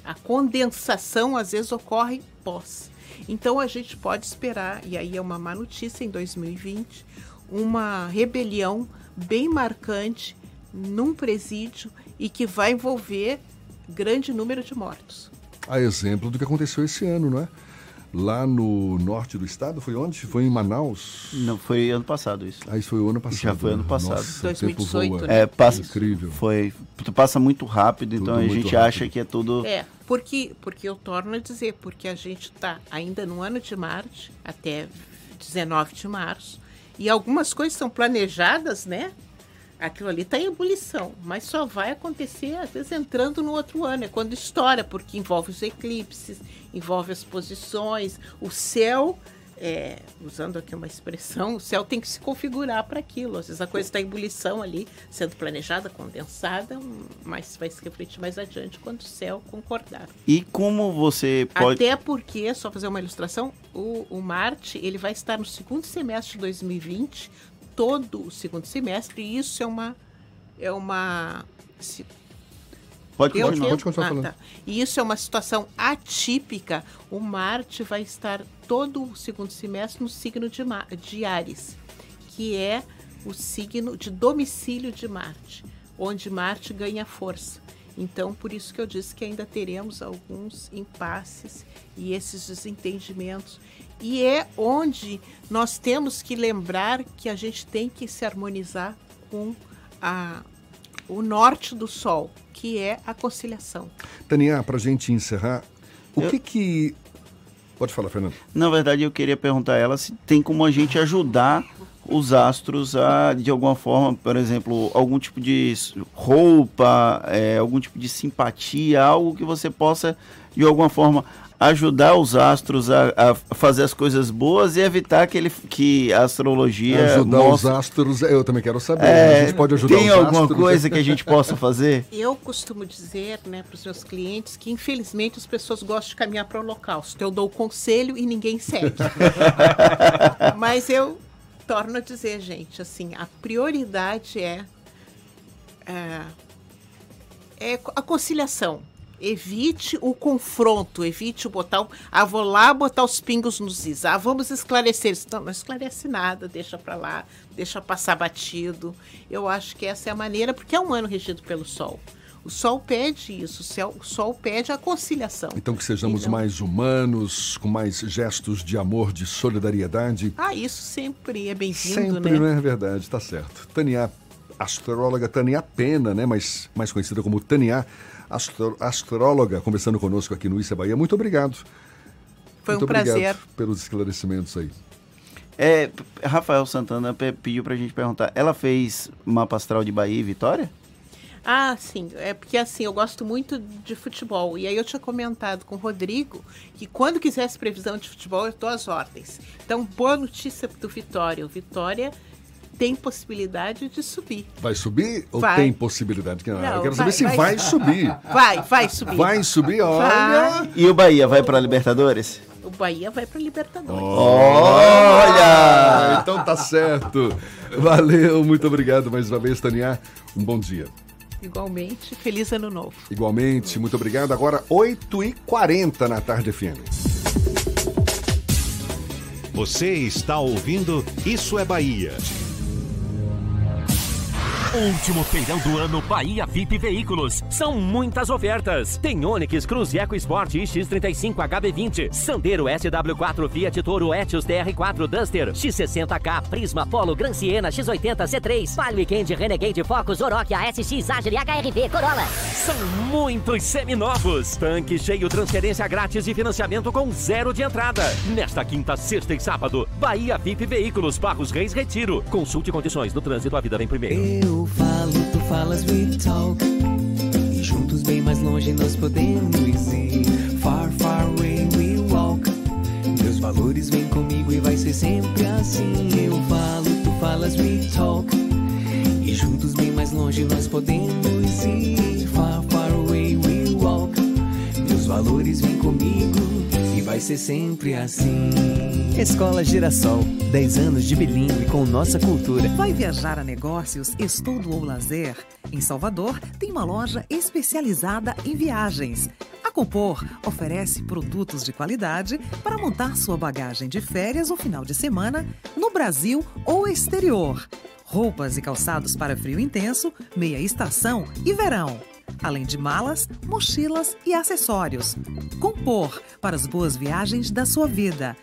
A condensação às vezes ocorre pós. Então a gente pode esperar, e aí é uma má notícia em 2020, uma rebelião bem marcante num presídio e que vai envolver grande número de mortos. A exemplo do que aconteceu esse ano, não é? Lá no norte do estado, foi onde? Foi em Manaus? Não, foi ano passado isso. Ah, isso foi o ano passado. Já foi ano né? passado. Nossa, o tempo voa. É, passa, Incrível. Foi, tu passa muito rápido, então a muito gente rápido. acha que é tudo. É, porque, porque eu torno a dizer, porque a gente está ainda no ano de Marte, até 19 de março, e algumas coisas são planejadas, né? Aquilo ali está em ebulição, mas só vai acontecer, às vezes, entrando no outro ano. É quando estoura, porque envolve os eclipses, envolve as posições, o céu. é, usando aqui uma expressão, o céu tem que se configurar para aquilo. Às vezes a coisa está em ebulição ali, sendo planejada, condensada, hum, mas vai se refletir mais adiante quando o céu concordar. E como você pode. Até porque, só fazer uma ilustração, o, o Marte ele vai estar no segundo semestre de 2020, todo o segundo semestre, e isso é uma. É uma. Pode Eu continuar. tenho- Pode continuar Ah, falando. tá. E isso é uma situação atípica. O Marte vai estar todo o segundo semestre no signo de, Ma- de Ares, que é o signo de domicílio de Marte, onde Marte ganha força. Então, por isso que eu disse que ainda teremos alguns impasses e esses desentendimentos. E é onde nós temos que lembrar que a gente tem que se harmonizar com a, o norte do Sol, que é a conciliação. Tania, para a gente encerrar, o Eu- que que... Pode falar, Fernando. Na verdade, eu queria perguntar a ela se tem como a gente ajudar os astros a, de alguma forma, por exemplo, algum tipo de roupa, é, algum tipo de simpatia, algo que você possa, de alguma forma, ajudar os astros a, a fazer as coisas boas e evitar que, ele, que a astrologia Ajudar mostre- os astros, eu também quero saber. É, a gente pode ajudar tem os alguma astros? coisa que a gente possa fazer? Eu costumo dizer né, para os meus clientes que, infelizmente, as pessoas gostam de caminhar para o holocausto. Eu dou o conselho e ninguém segue. Mas eu torno a dizer, gente, assim, a prioridade é, é, é a conciliação. Evite o confronto, evite o botar. Ah, vou lá botar os pingos nos is. Ah, vamos esclarecer isso. Não, não esclarece nada, deixa para lá, deixa passar batido. Eu acho que essa é a maneira, porque é um ano regido pelo Sol. O Sol pede isso, o, Sol pede a conciliação. Então que sejamos E não- mais humanos, com mais gestos de amor, de solidariedade. Ah, isso sempre é bem-vindo, Sempre, né? não é verdade, tá certo. Tania, astróloga Tania Pena, né, mais, mais conhecida como Tania, astro- astróloga, conversando conosco aqui no Issa Bahia. Muito obrigado. Foi Muito um prazer. Obrigado pelos esclarecimentos aí. É, Rafael Santana pe- pediu pra gente perguntar, ela fez mapa astral de Bahia e Vitória? Ah, sim. É porque assim, eu gosto muito de futebol. E aí eu tinha comentado com o Rodrigo que quando quisesse previsão de futebol, eu estou às ordens. Então, boa notícia do Vitória. O Vitória tem possibilidade de subir. Vai subir ou Vai. tem possibilidade? Não, eu quero vai- saber se vai- vai, subir. Vai, vai subir. Vai subir, olha. Vai. E o Bahia vai pra Libertadores? O Bahia vai para Libertadores. Olha! Então tá certo. Valeu, muito obrigado mais uma vez, Tania. Um bom dia. Igualmente, feliz ano novo. Igualmente, muito obrigado. Agora 8h40 na tarde FM. Você está ouvindo Isso é Bahia. Último feirão do ano Bahia VIP Veículos. São muitas ofertas. Tem Onix, Cruze EcoSport X35 HB20, Sandero SW4 Fiat Toro Etios TR4 Duster, X60K, Prisma Polo Gran Siena X80 C3, Palio Weekend Renegade Focus Oroch ASX Agile HRV Corolla. São muitos seminovos. Tanque cheio, transferência grátis e financiamento com zero de entrada. Nesta quinta, sexta e sábado, Bahia VIP Veículos, Barros Reis Retiro. Consulte condições do trânsito, a vida vem primeiro. Eu falo, tu falas, we talk. E juntos bem mais longe nós podemos ir. Far, far away we walk. Meus valores vêm comigo e vai ser sempre assim. Eu falo, tu falas, we talk. E juntos bem mais longe nós podemos ir. Far, far away we walk. Meus valores vêm comigo vai ser sempre assim. Escola Girassol, 10 anos de bilíngue com nossa cultura. Vai viajar a negócios, estudo ou lazer? Em Salvador, tem uma loja especializada em viagens. A Compor oferece produtos de qualidade para montar sua bagagem de férias ou final de semana no Brasil ou exterior. Roupas e calçados para frio intenso, meia estação e verão. Além de malas, mochilas e acessórios. Compor para as boas viagens da sua vida.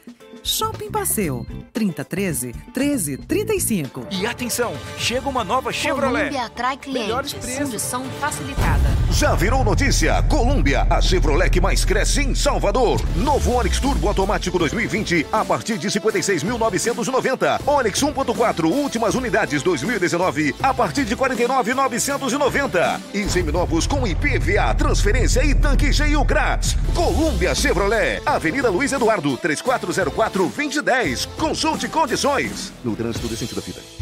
Shopping Passeio, 3013 1335. E atenção, chega uma nova Chevrolet. Colômbia atrai Melhores clientes. preços. Condição facilitada. Já virou notícia? Colômbia, a Chevrolet que mais cresce em Salvador. Novo Onix Turbo Automático 2020 a partir de 56.990. Onix 1.4 últimas unidades 2019 a partir de 49.990. E seminovos com IPVA, transferência e tanque cheio grátis. Colômbia Chevrolet, Avenida Luiz Eduardo, 3404-2010. Consulte condições. No trânsito desse sentido da vida.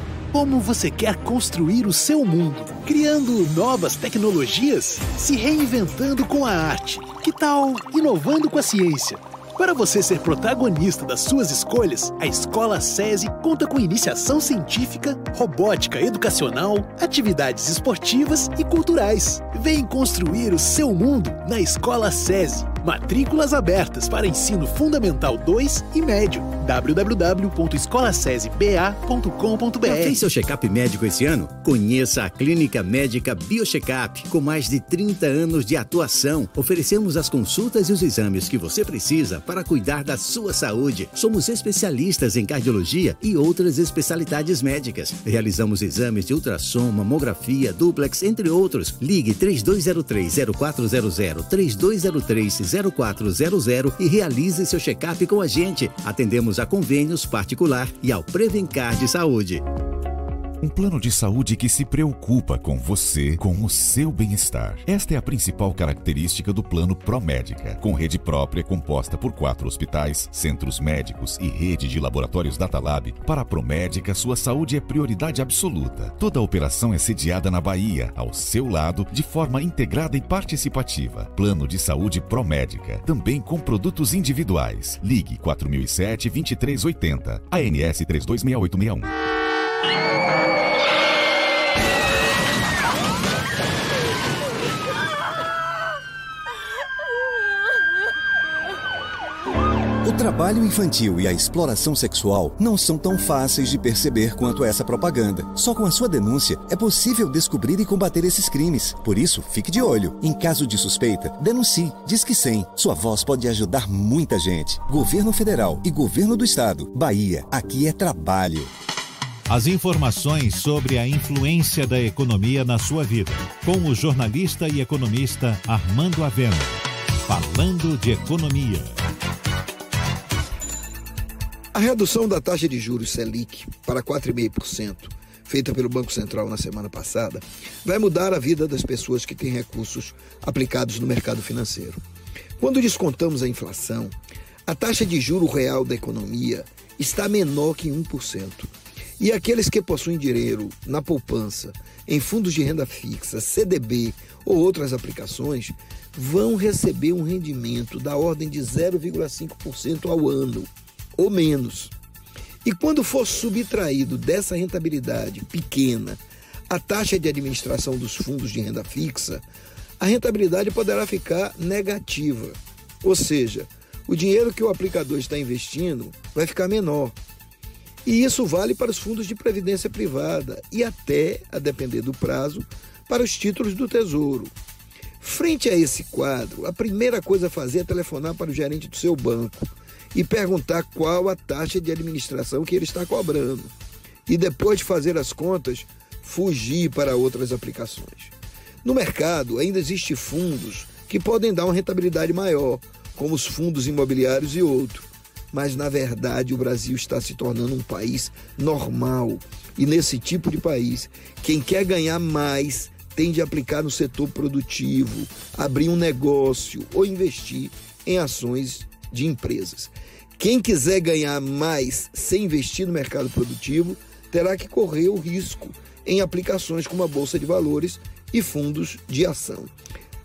Como você quer construir o seu mundo? Criando novas tecnologias? Se reinventando com a arte? Que tal inovando com a ciência? Para você ser protagonista das suas escolhas, a Escola SESI conta com iniciação científica, robótica educacional, atividades esportivas e culturais. Vem construir o seu mundo na Escola SESI. Matrículas abertas para ensino fundamental 2 e médio. www.escolasesba.com.br Já fez seu check-up médico esse ano? Conheça a Clínica Médica Biocheckup, com mais de 30 anos de atuação. Oferecemos as consultas e os exames que você precisa para cuidar da sua saúde. Somos especialistas em cardiologia e outras especialidades médicas. Realizamos exames de ultrassom, mamografia, duplex, entre outros. Ligue 3203-0400, 3203-0400 e realize seu check-up com a gente. Atendemos a convênios particular e ao Prevencar de Saúde. Um plano de saúde que se preocupa com você, com o seu bem-estar. Esta é a principal característica do Plano Promédica, com rede própria composta por quatro hospitais, centros médicos e rede de laboratórios Datalab. Para a Promédica, sua saúde é prioridade absoluta. Toda a operação é sediada na Bahia, ao seu lado, de forma integrada e participativa. Plano de saúde Promédica, também com produtos individuais. Ligue 4007 2380, ANS 326861. O trabalho infantil e a exploração sexual não são tão fáceis de perceber quanto essa propaganda. Só com a sua denúncia é possível descobrir e combater esses crimes. Por isso, fique de olho. Em caso de suspeita, denuncie. Disque 100. Sua voz pode ajudar muita gente. Governo Federal e Governo do Estado. Bahia, aqui é trabalho. As informações sobre a influência da economia na sua vida, com o jornalista e economista Armando Avena. Falando de economia. A redução da taxa de juros Selic para 4,5% feita pelo Banco Central na semana passada, vai mudar a vida das pessoas que têm recursos aplicados no mercado financeiro. Quando descontamos a inflação, a taxa de juro real da economia está menor que 1%. E aqueles que possuem dinheiro na poupança, em fundos de renda fixa, CDB ou outras aplicações, vão receber um rendimento da ordem de 0,5% ao ano, ou menos. E quando for subtraído dessa rentabilidade pequena a taxa de administração dos fundos de renda fixa, a rentabilidade poderá ficar negativa. Ou seja, o dinheiro que o aplicador está investindo vai ficar menor. E isso vale para os fundos de previdência privada e até, a depender do prazo, para os títulos do Tesouro. Frente a esse quadro, a primeira coisa a fazer é telefonar para o gerente do seu banco e perguntar qual a taxa de administração que ele está cobrando. E depois de fazer as contas, fugir para outras aplicações. No mercado, ainda existem fundos que podem dar uma rentabilidade maior, como os fundos imobiliários e outros. Mas, na verdade, o Brasil está se tornando um país normal. E nesse tipo de país, quem quer ganhar mais tem de aplicar no setor produtivo, abrir um negócio ou investir em ações de empresas. Quem quiser ganhar mais sem investir no mercado produtivo terá que correr o risco em aplicações como a Bolsa de Valores e fundos de ação,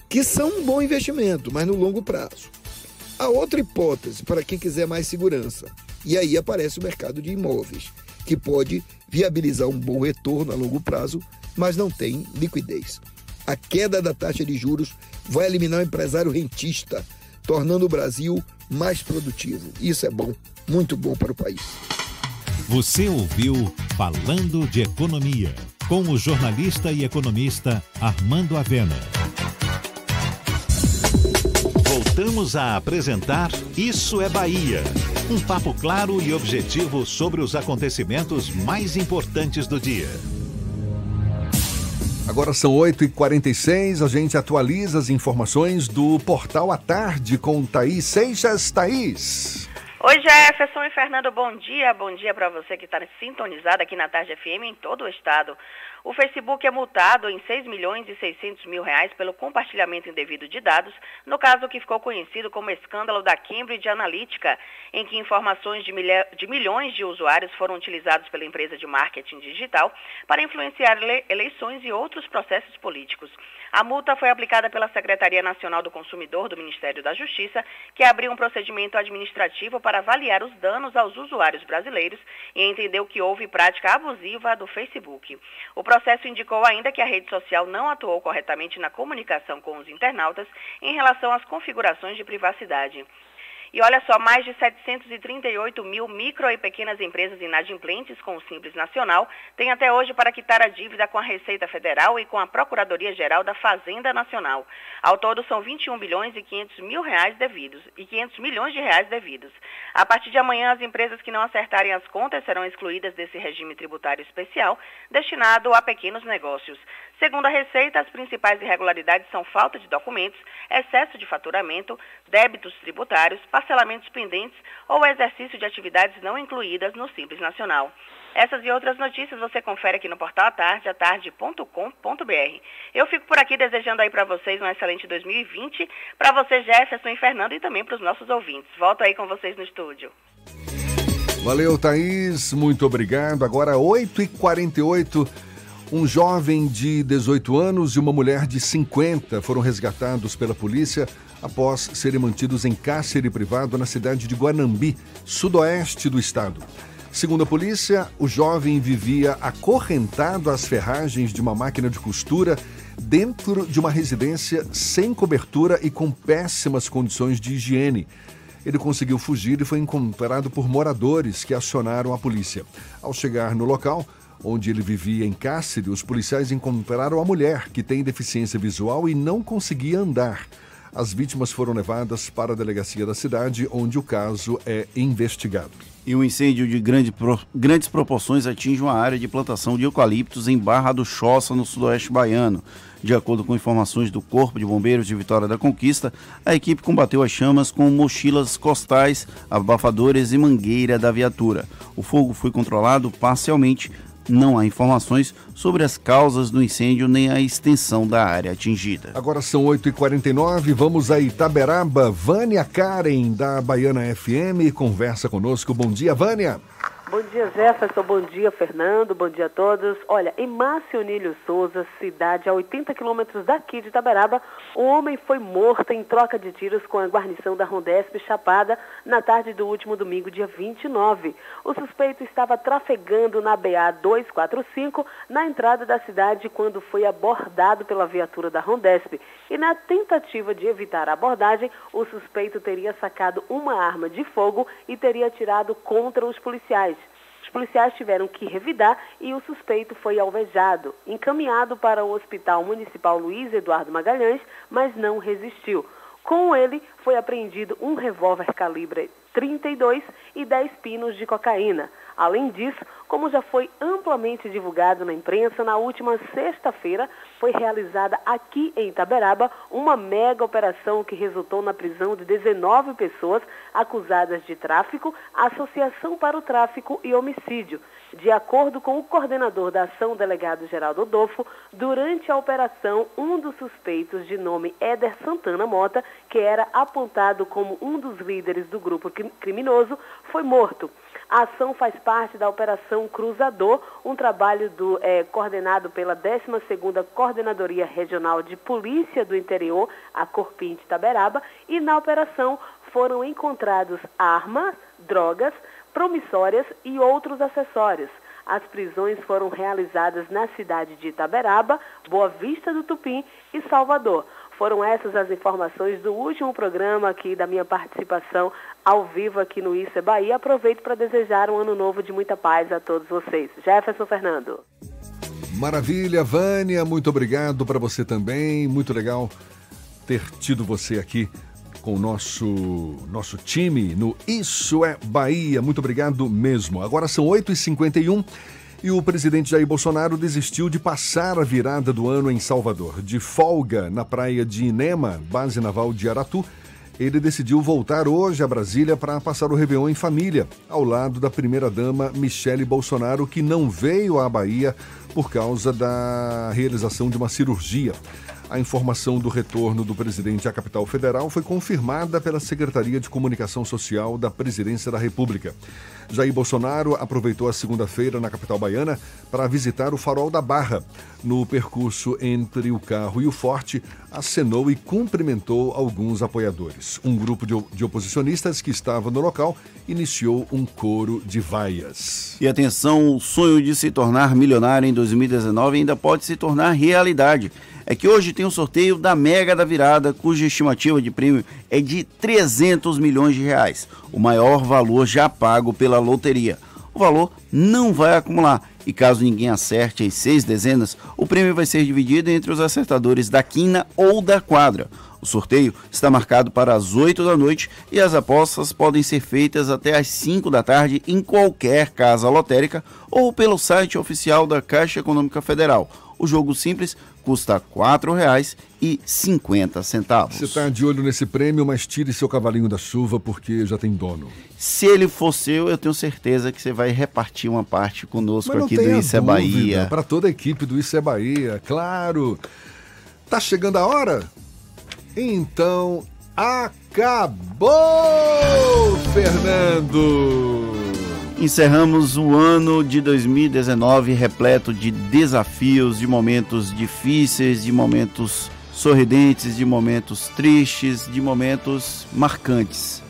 que são um bom investimento, mas no longo prazo. A outra hipótese para quem quiser mais segurança, e aí aparece o mercado de imóveis, que pode viabilizar um bom retorno a longo prazo, mas não tem liquidez. A queda da taxa de juros vai eliminar o empresário rentista, tornando o Brasil mais produtivo. Isso é bom, muito bom para o país. Você ouviu Falando de Economia, com o jornalista e economista Armando Avena. Voltamos a apresentar Isso é Bahia. Um papo claro e objetivo sobre os acontecimentos mais importantes do dia. Agora são 8h46, a gente atualiza as informações do Portal à Tarde com Thaís Seixas. Thaís. Oi, Jefferson e Fernando, bom dia. Bom dia para você que está sintonizado aqui na Tarde FM em todo o estado. O Facebook é multado em 6 milhões e 600 mil reais pelo compartilhamento indevido de dados, no caso que ficou conhecido como escândalo da Cambridge Analytica, em que informações de, de milhões de usuários foram utilizados pela empresa de marketing digital para influenciar eleições e outros processos políticos. A multa foi aplicada pela Secretaria Nacional do Consumidor do Ministério da Justiça, que abriu um procedimento administrativo para avaliar os danos aos usuários brasileiros e entendeu que houve prática abusiva do Facebook. O processo indicou ainda que a rede social não atuou corretamente na comunicação com os internautas em relação às configurações de privacidade. E olha só, mais de 738 mil micro e pequenas empresas inadimplentes com o Simples Nacional têm até hoje para quitar a dívida com a Receita Federal e com a Procuradoria-Geral da Fazenda Nacional. Ao todo, são 21 bilhões e 500 mil reais devidos e 500 milhões de reais devidos. A partir de amanhã, as empresas que não acertarem as contas serão excluídas desse regime tributário especial destinado a pequenos negócios. Segundo a Receita, as principais irregularidades são falta de documentos, excesso de faturamento, débitos tributários, parcelamentos pendentes ou exercício de atividades não incluídas no Simples Nacional. Essas e outras notícias você confere aqui no portal Atarde, atarde.com.br. Eu fico por aqui desejando aí para vocês um excelente 2020, para você Jefferson e Fernando e também para os nossos ouvintes. Volto aí com vocês no estúdio. Valeu, Thaís. Muito obrigado. Agora 8h48. Um jovem de 18 anos e uma mulher de 50 foram resgatados pela polícia após serem mantidos em cárcere privado na cidade de Guanambi, sudoeste do estado. Segundo a polícia, o jovem vivia acorrentado às ferragens de uma máquina de costura dentro de uma residência sem cobertura e com péssimas condições de higiene. Ele conseguiu fugir e foi encontrado por moradores que acionaram a polícia. Ao chegar no local, onde ele vivia em cárcere, os policiais encontraram a mulher, que tem deficiência visual e não conseguia andar. As vítimas foram levadas para a delegacia da cidade, onde o caso é investigado. E um incêndio de grande, grandes proporções atinge uma área de plantação de eucaliptos em Barra do Choça, no sudoeste baiano. De acordo com informações do Corpo de Bombeiros de Vitória da Conquista, a equipe combateu as chamas com mochilas costais, abafadores e mangueira da viatura. O fogo foi controlado parcialmente não há informações sobre as causas do incêndio nem a extensão da área atingida. Agora são 8h49, vamos a Itaberaba. Vânia Karen, da Baiana FM, conversa conosco. Bom dia, Vânia. Bom dia, Jefferson. Bom dia, Fernando. Bom dia a todos. Olha, em Marcionílio Souza, cidade a 80 quilômetros daqui de Itaberaba, um homem foi morto em troca de tiros com a guarnição da Rondesp Chapada na tarde do último domingo, dia 29. O suspeito estava trafegando na BA 245 na entrada da cidade quando foi abordado pela viatura da Rondesp. E na tentativa de evitar a abordagem, o suspeito teria sacado uma arma de fogo e teria atirado contra os policiais. Policiais tiveram que revidar e o suspeito foi alvejado, encaminhado para o Hospital Municipal Luiz Eduardo Magalhães, mas não resistiu. Com ele foi apreendido um revólver calibre 32 e 10 pinos de cocaína. Além disso, como já foi amplamente divulgado na imprensa, na última sexta-feira foi realizada aqui em Itaberaba uma mega operação que resultou na prisão de 19 pessoas acusadas de tráfico, associação para o tráfico e homicídio. De acordo com o coordenador da ação, delegado Geraldo Odolfo, durante a operação, um dos suspeitos, de nome Éder Santana Mota, que era apontado como um dos líderes do grupo criminoso, foi morto. A ação faz parte da Operação Cruzador, um trabalho do, é, coordenado pela 12ª Coordenadoria Regional de Polícia do Interior, a Corpim de Taberaba, e na operação foram encontrados armas, drogas, promissórias e outros acessórios. As prisões foram realizadas na cidade de Itaberaba, Boa Vista do Tupim e Salvador. Foram essas as informações do último programa aqui da minha participação ao vivo aqui no Isso é Bahia. Aproveito para desejar um ano novo de muita paz a todos vocês. Jefferson Fernando. Maravilha, Vânia, muito obrigado para você também. Muito legal ter tido você aqui com o nosso, nosso time no Isso é Bahia. Muito obrigado mesmo. Agora são 8h51 e o presidente Jair Bolsonaro desistiu de passar a virada do ano em Salvador. De folga na praia de Inema, base naval de Aratu, ele decidiu voltar hoje a Brasília para passar o Réveillon em família, ao lado da primeira-dama Michele Bolsonaro, que não veio à Bahia por causa da realização de uma cirurgia. A informação do retorno do presidente à capital federal foi confirmada pela Secretaria de Comunicação Social da Presidência da República. Jair Bolsonaro aproveitou a segunda-feira na capital baiana para visitar o Farol da Barra. No percurso entre o carro e o forte, acenou e cumprimentou alguns apoiadores. Um grupo de, oposicionistas que estava no local iniciou um coro de vaias. E atenção, o sonho de se tornar milionário em 2019 ainda pode se tornar realidade é que hoje tem um sorteio da Mega da Virada, cuja estimativa de prêmio é de 300 milhões de reais, o maior valor já pago pela loteria. O valor não vai acumular e caso ninguém acerte as seis dezenas, o prêmio vai ser dividido entre os acertadores da quina ou da quadra. O sorteio está marcado para as 8 da noite e as apostas podem ser feitas até às 5 da tarde em qualquer casa lotérica ou pelo site oficial da Caixa Econômica Federal. O jogo simples custa R$ 4,50. Você está de olho nesse prêmio, mas tire seu cavalinho da chuva porque já tem dono. Se ele for seu, eu tenho certeza que você vai repartir uma parte conosco aqui do Isso é Bahia. Para toda a equipe do Isso é Bahia, claro. Tá chegando a hora? Então, acabou, Fernando! Encerramos o ano de 2019 repleto de desafios, de momentos difíceis, de momentos sorridentes, de momentos tristes, de momentos marcantes.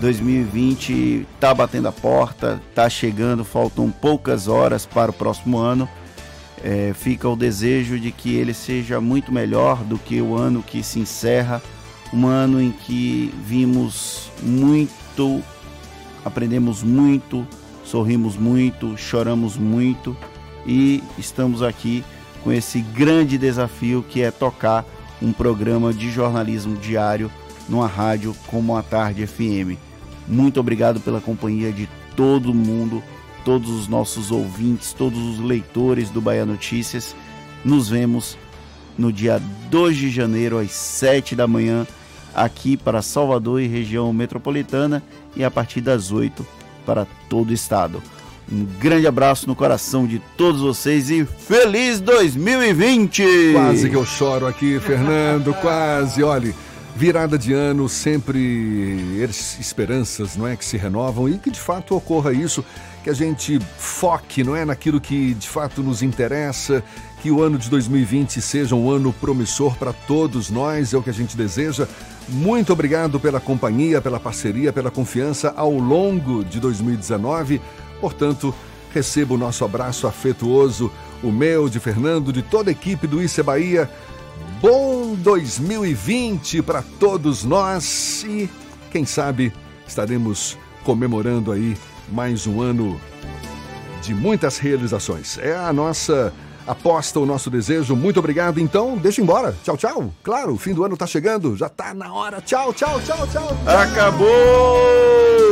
2020 está batendo a porta, está chegando, faltam poucas horas para o próximo ano. É, fica o desejo de que ele seja muito melhor do que o ano que se encerra, um ano em que vimos muito, aprendemos muito, sorrimos muito, choramos muito e estamos aqui com esse grande desafio que é tocar um programa de jornalismo diário numa rádio como a Tarde FM. Muito obrigado pela companhia de todo mundo, todos os nossos ouvintes, todos os leitores do Bahia Notícias. Nos vemos no dia 2 de janeiro às 7 da manhã aqui para Salvador e região metropolitana e a partir das 8 para todo o estado. Um grande abraço no coração de todos vocês e feliz 2020! Quase que eu choro aqui, Fernando, quase. Olhe, virada de ano, sempre esperanças, não é, que se renovam e que de fato ocorra isso, que a gente foque, não é, naquilo que de fato nos interessa, que o ano de 2020 seja um ano promissor para todos nós, é o que a gente deseja. Muito obrigado pela companhia, pela parceria, pela confiança ao longo de 2019. Portanto, receba o nosso abraço afetuoso, o meu, de Fernando, de toda a equipe do ICE Bahia. Bom 2020 para todos nós e, quem sabe, estaremos comemorando aí mais um ano de muitas realizações. É a nossa aposta, o nosso desejo. Muito obrigado. Então, deixa embora. Tchau, tchau. Claro, o fim do ano tá chegando. Já tá na hora. Tchau, tchau, tchau, tchau. tchau. Acabou!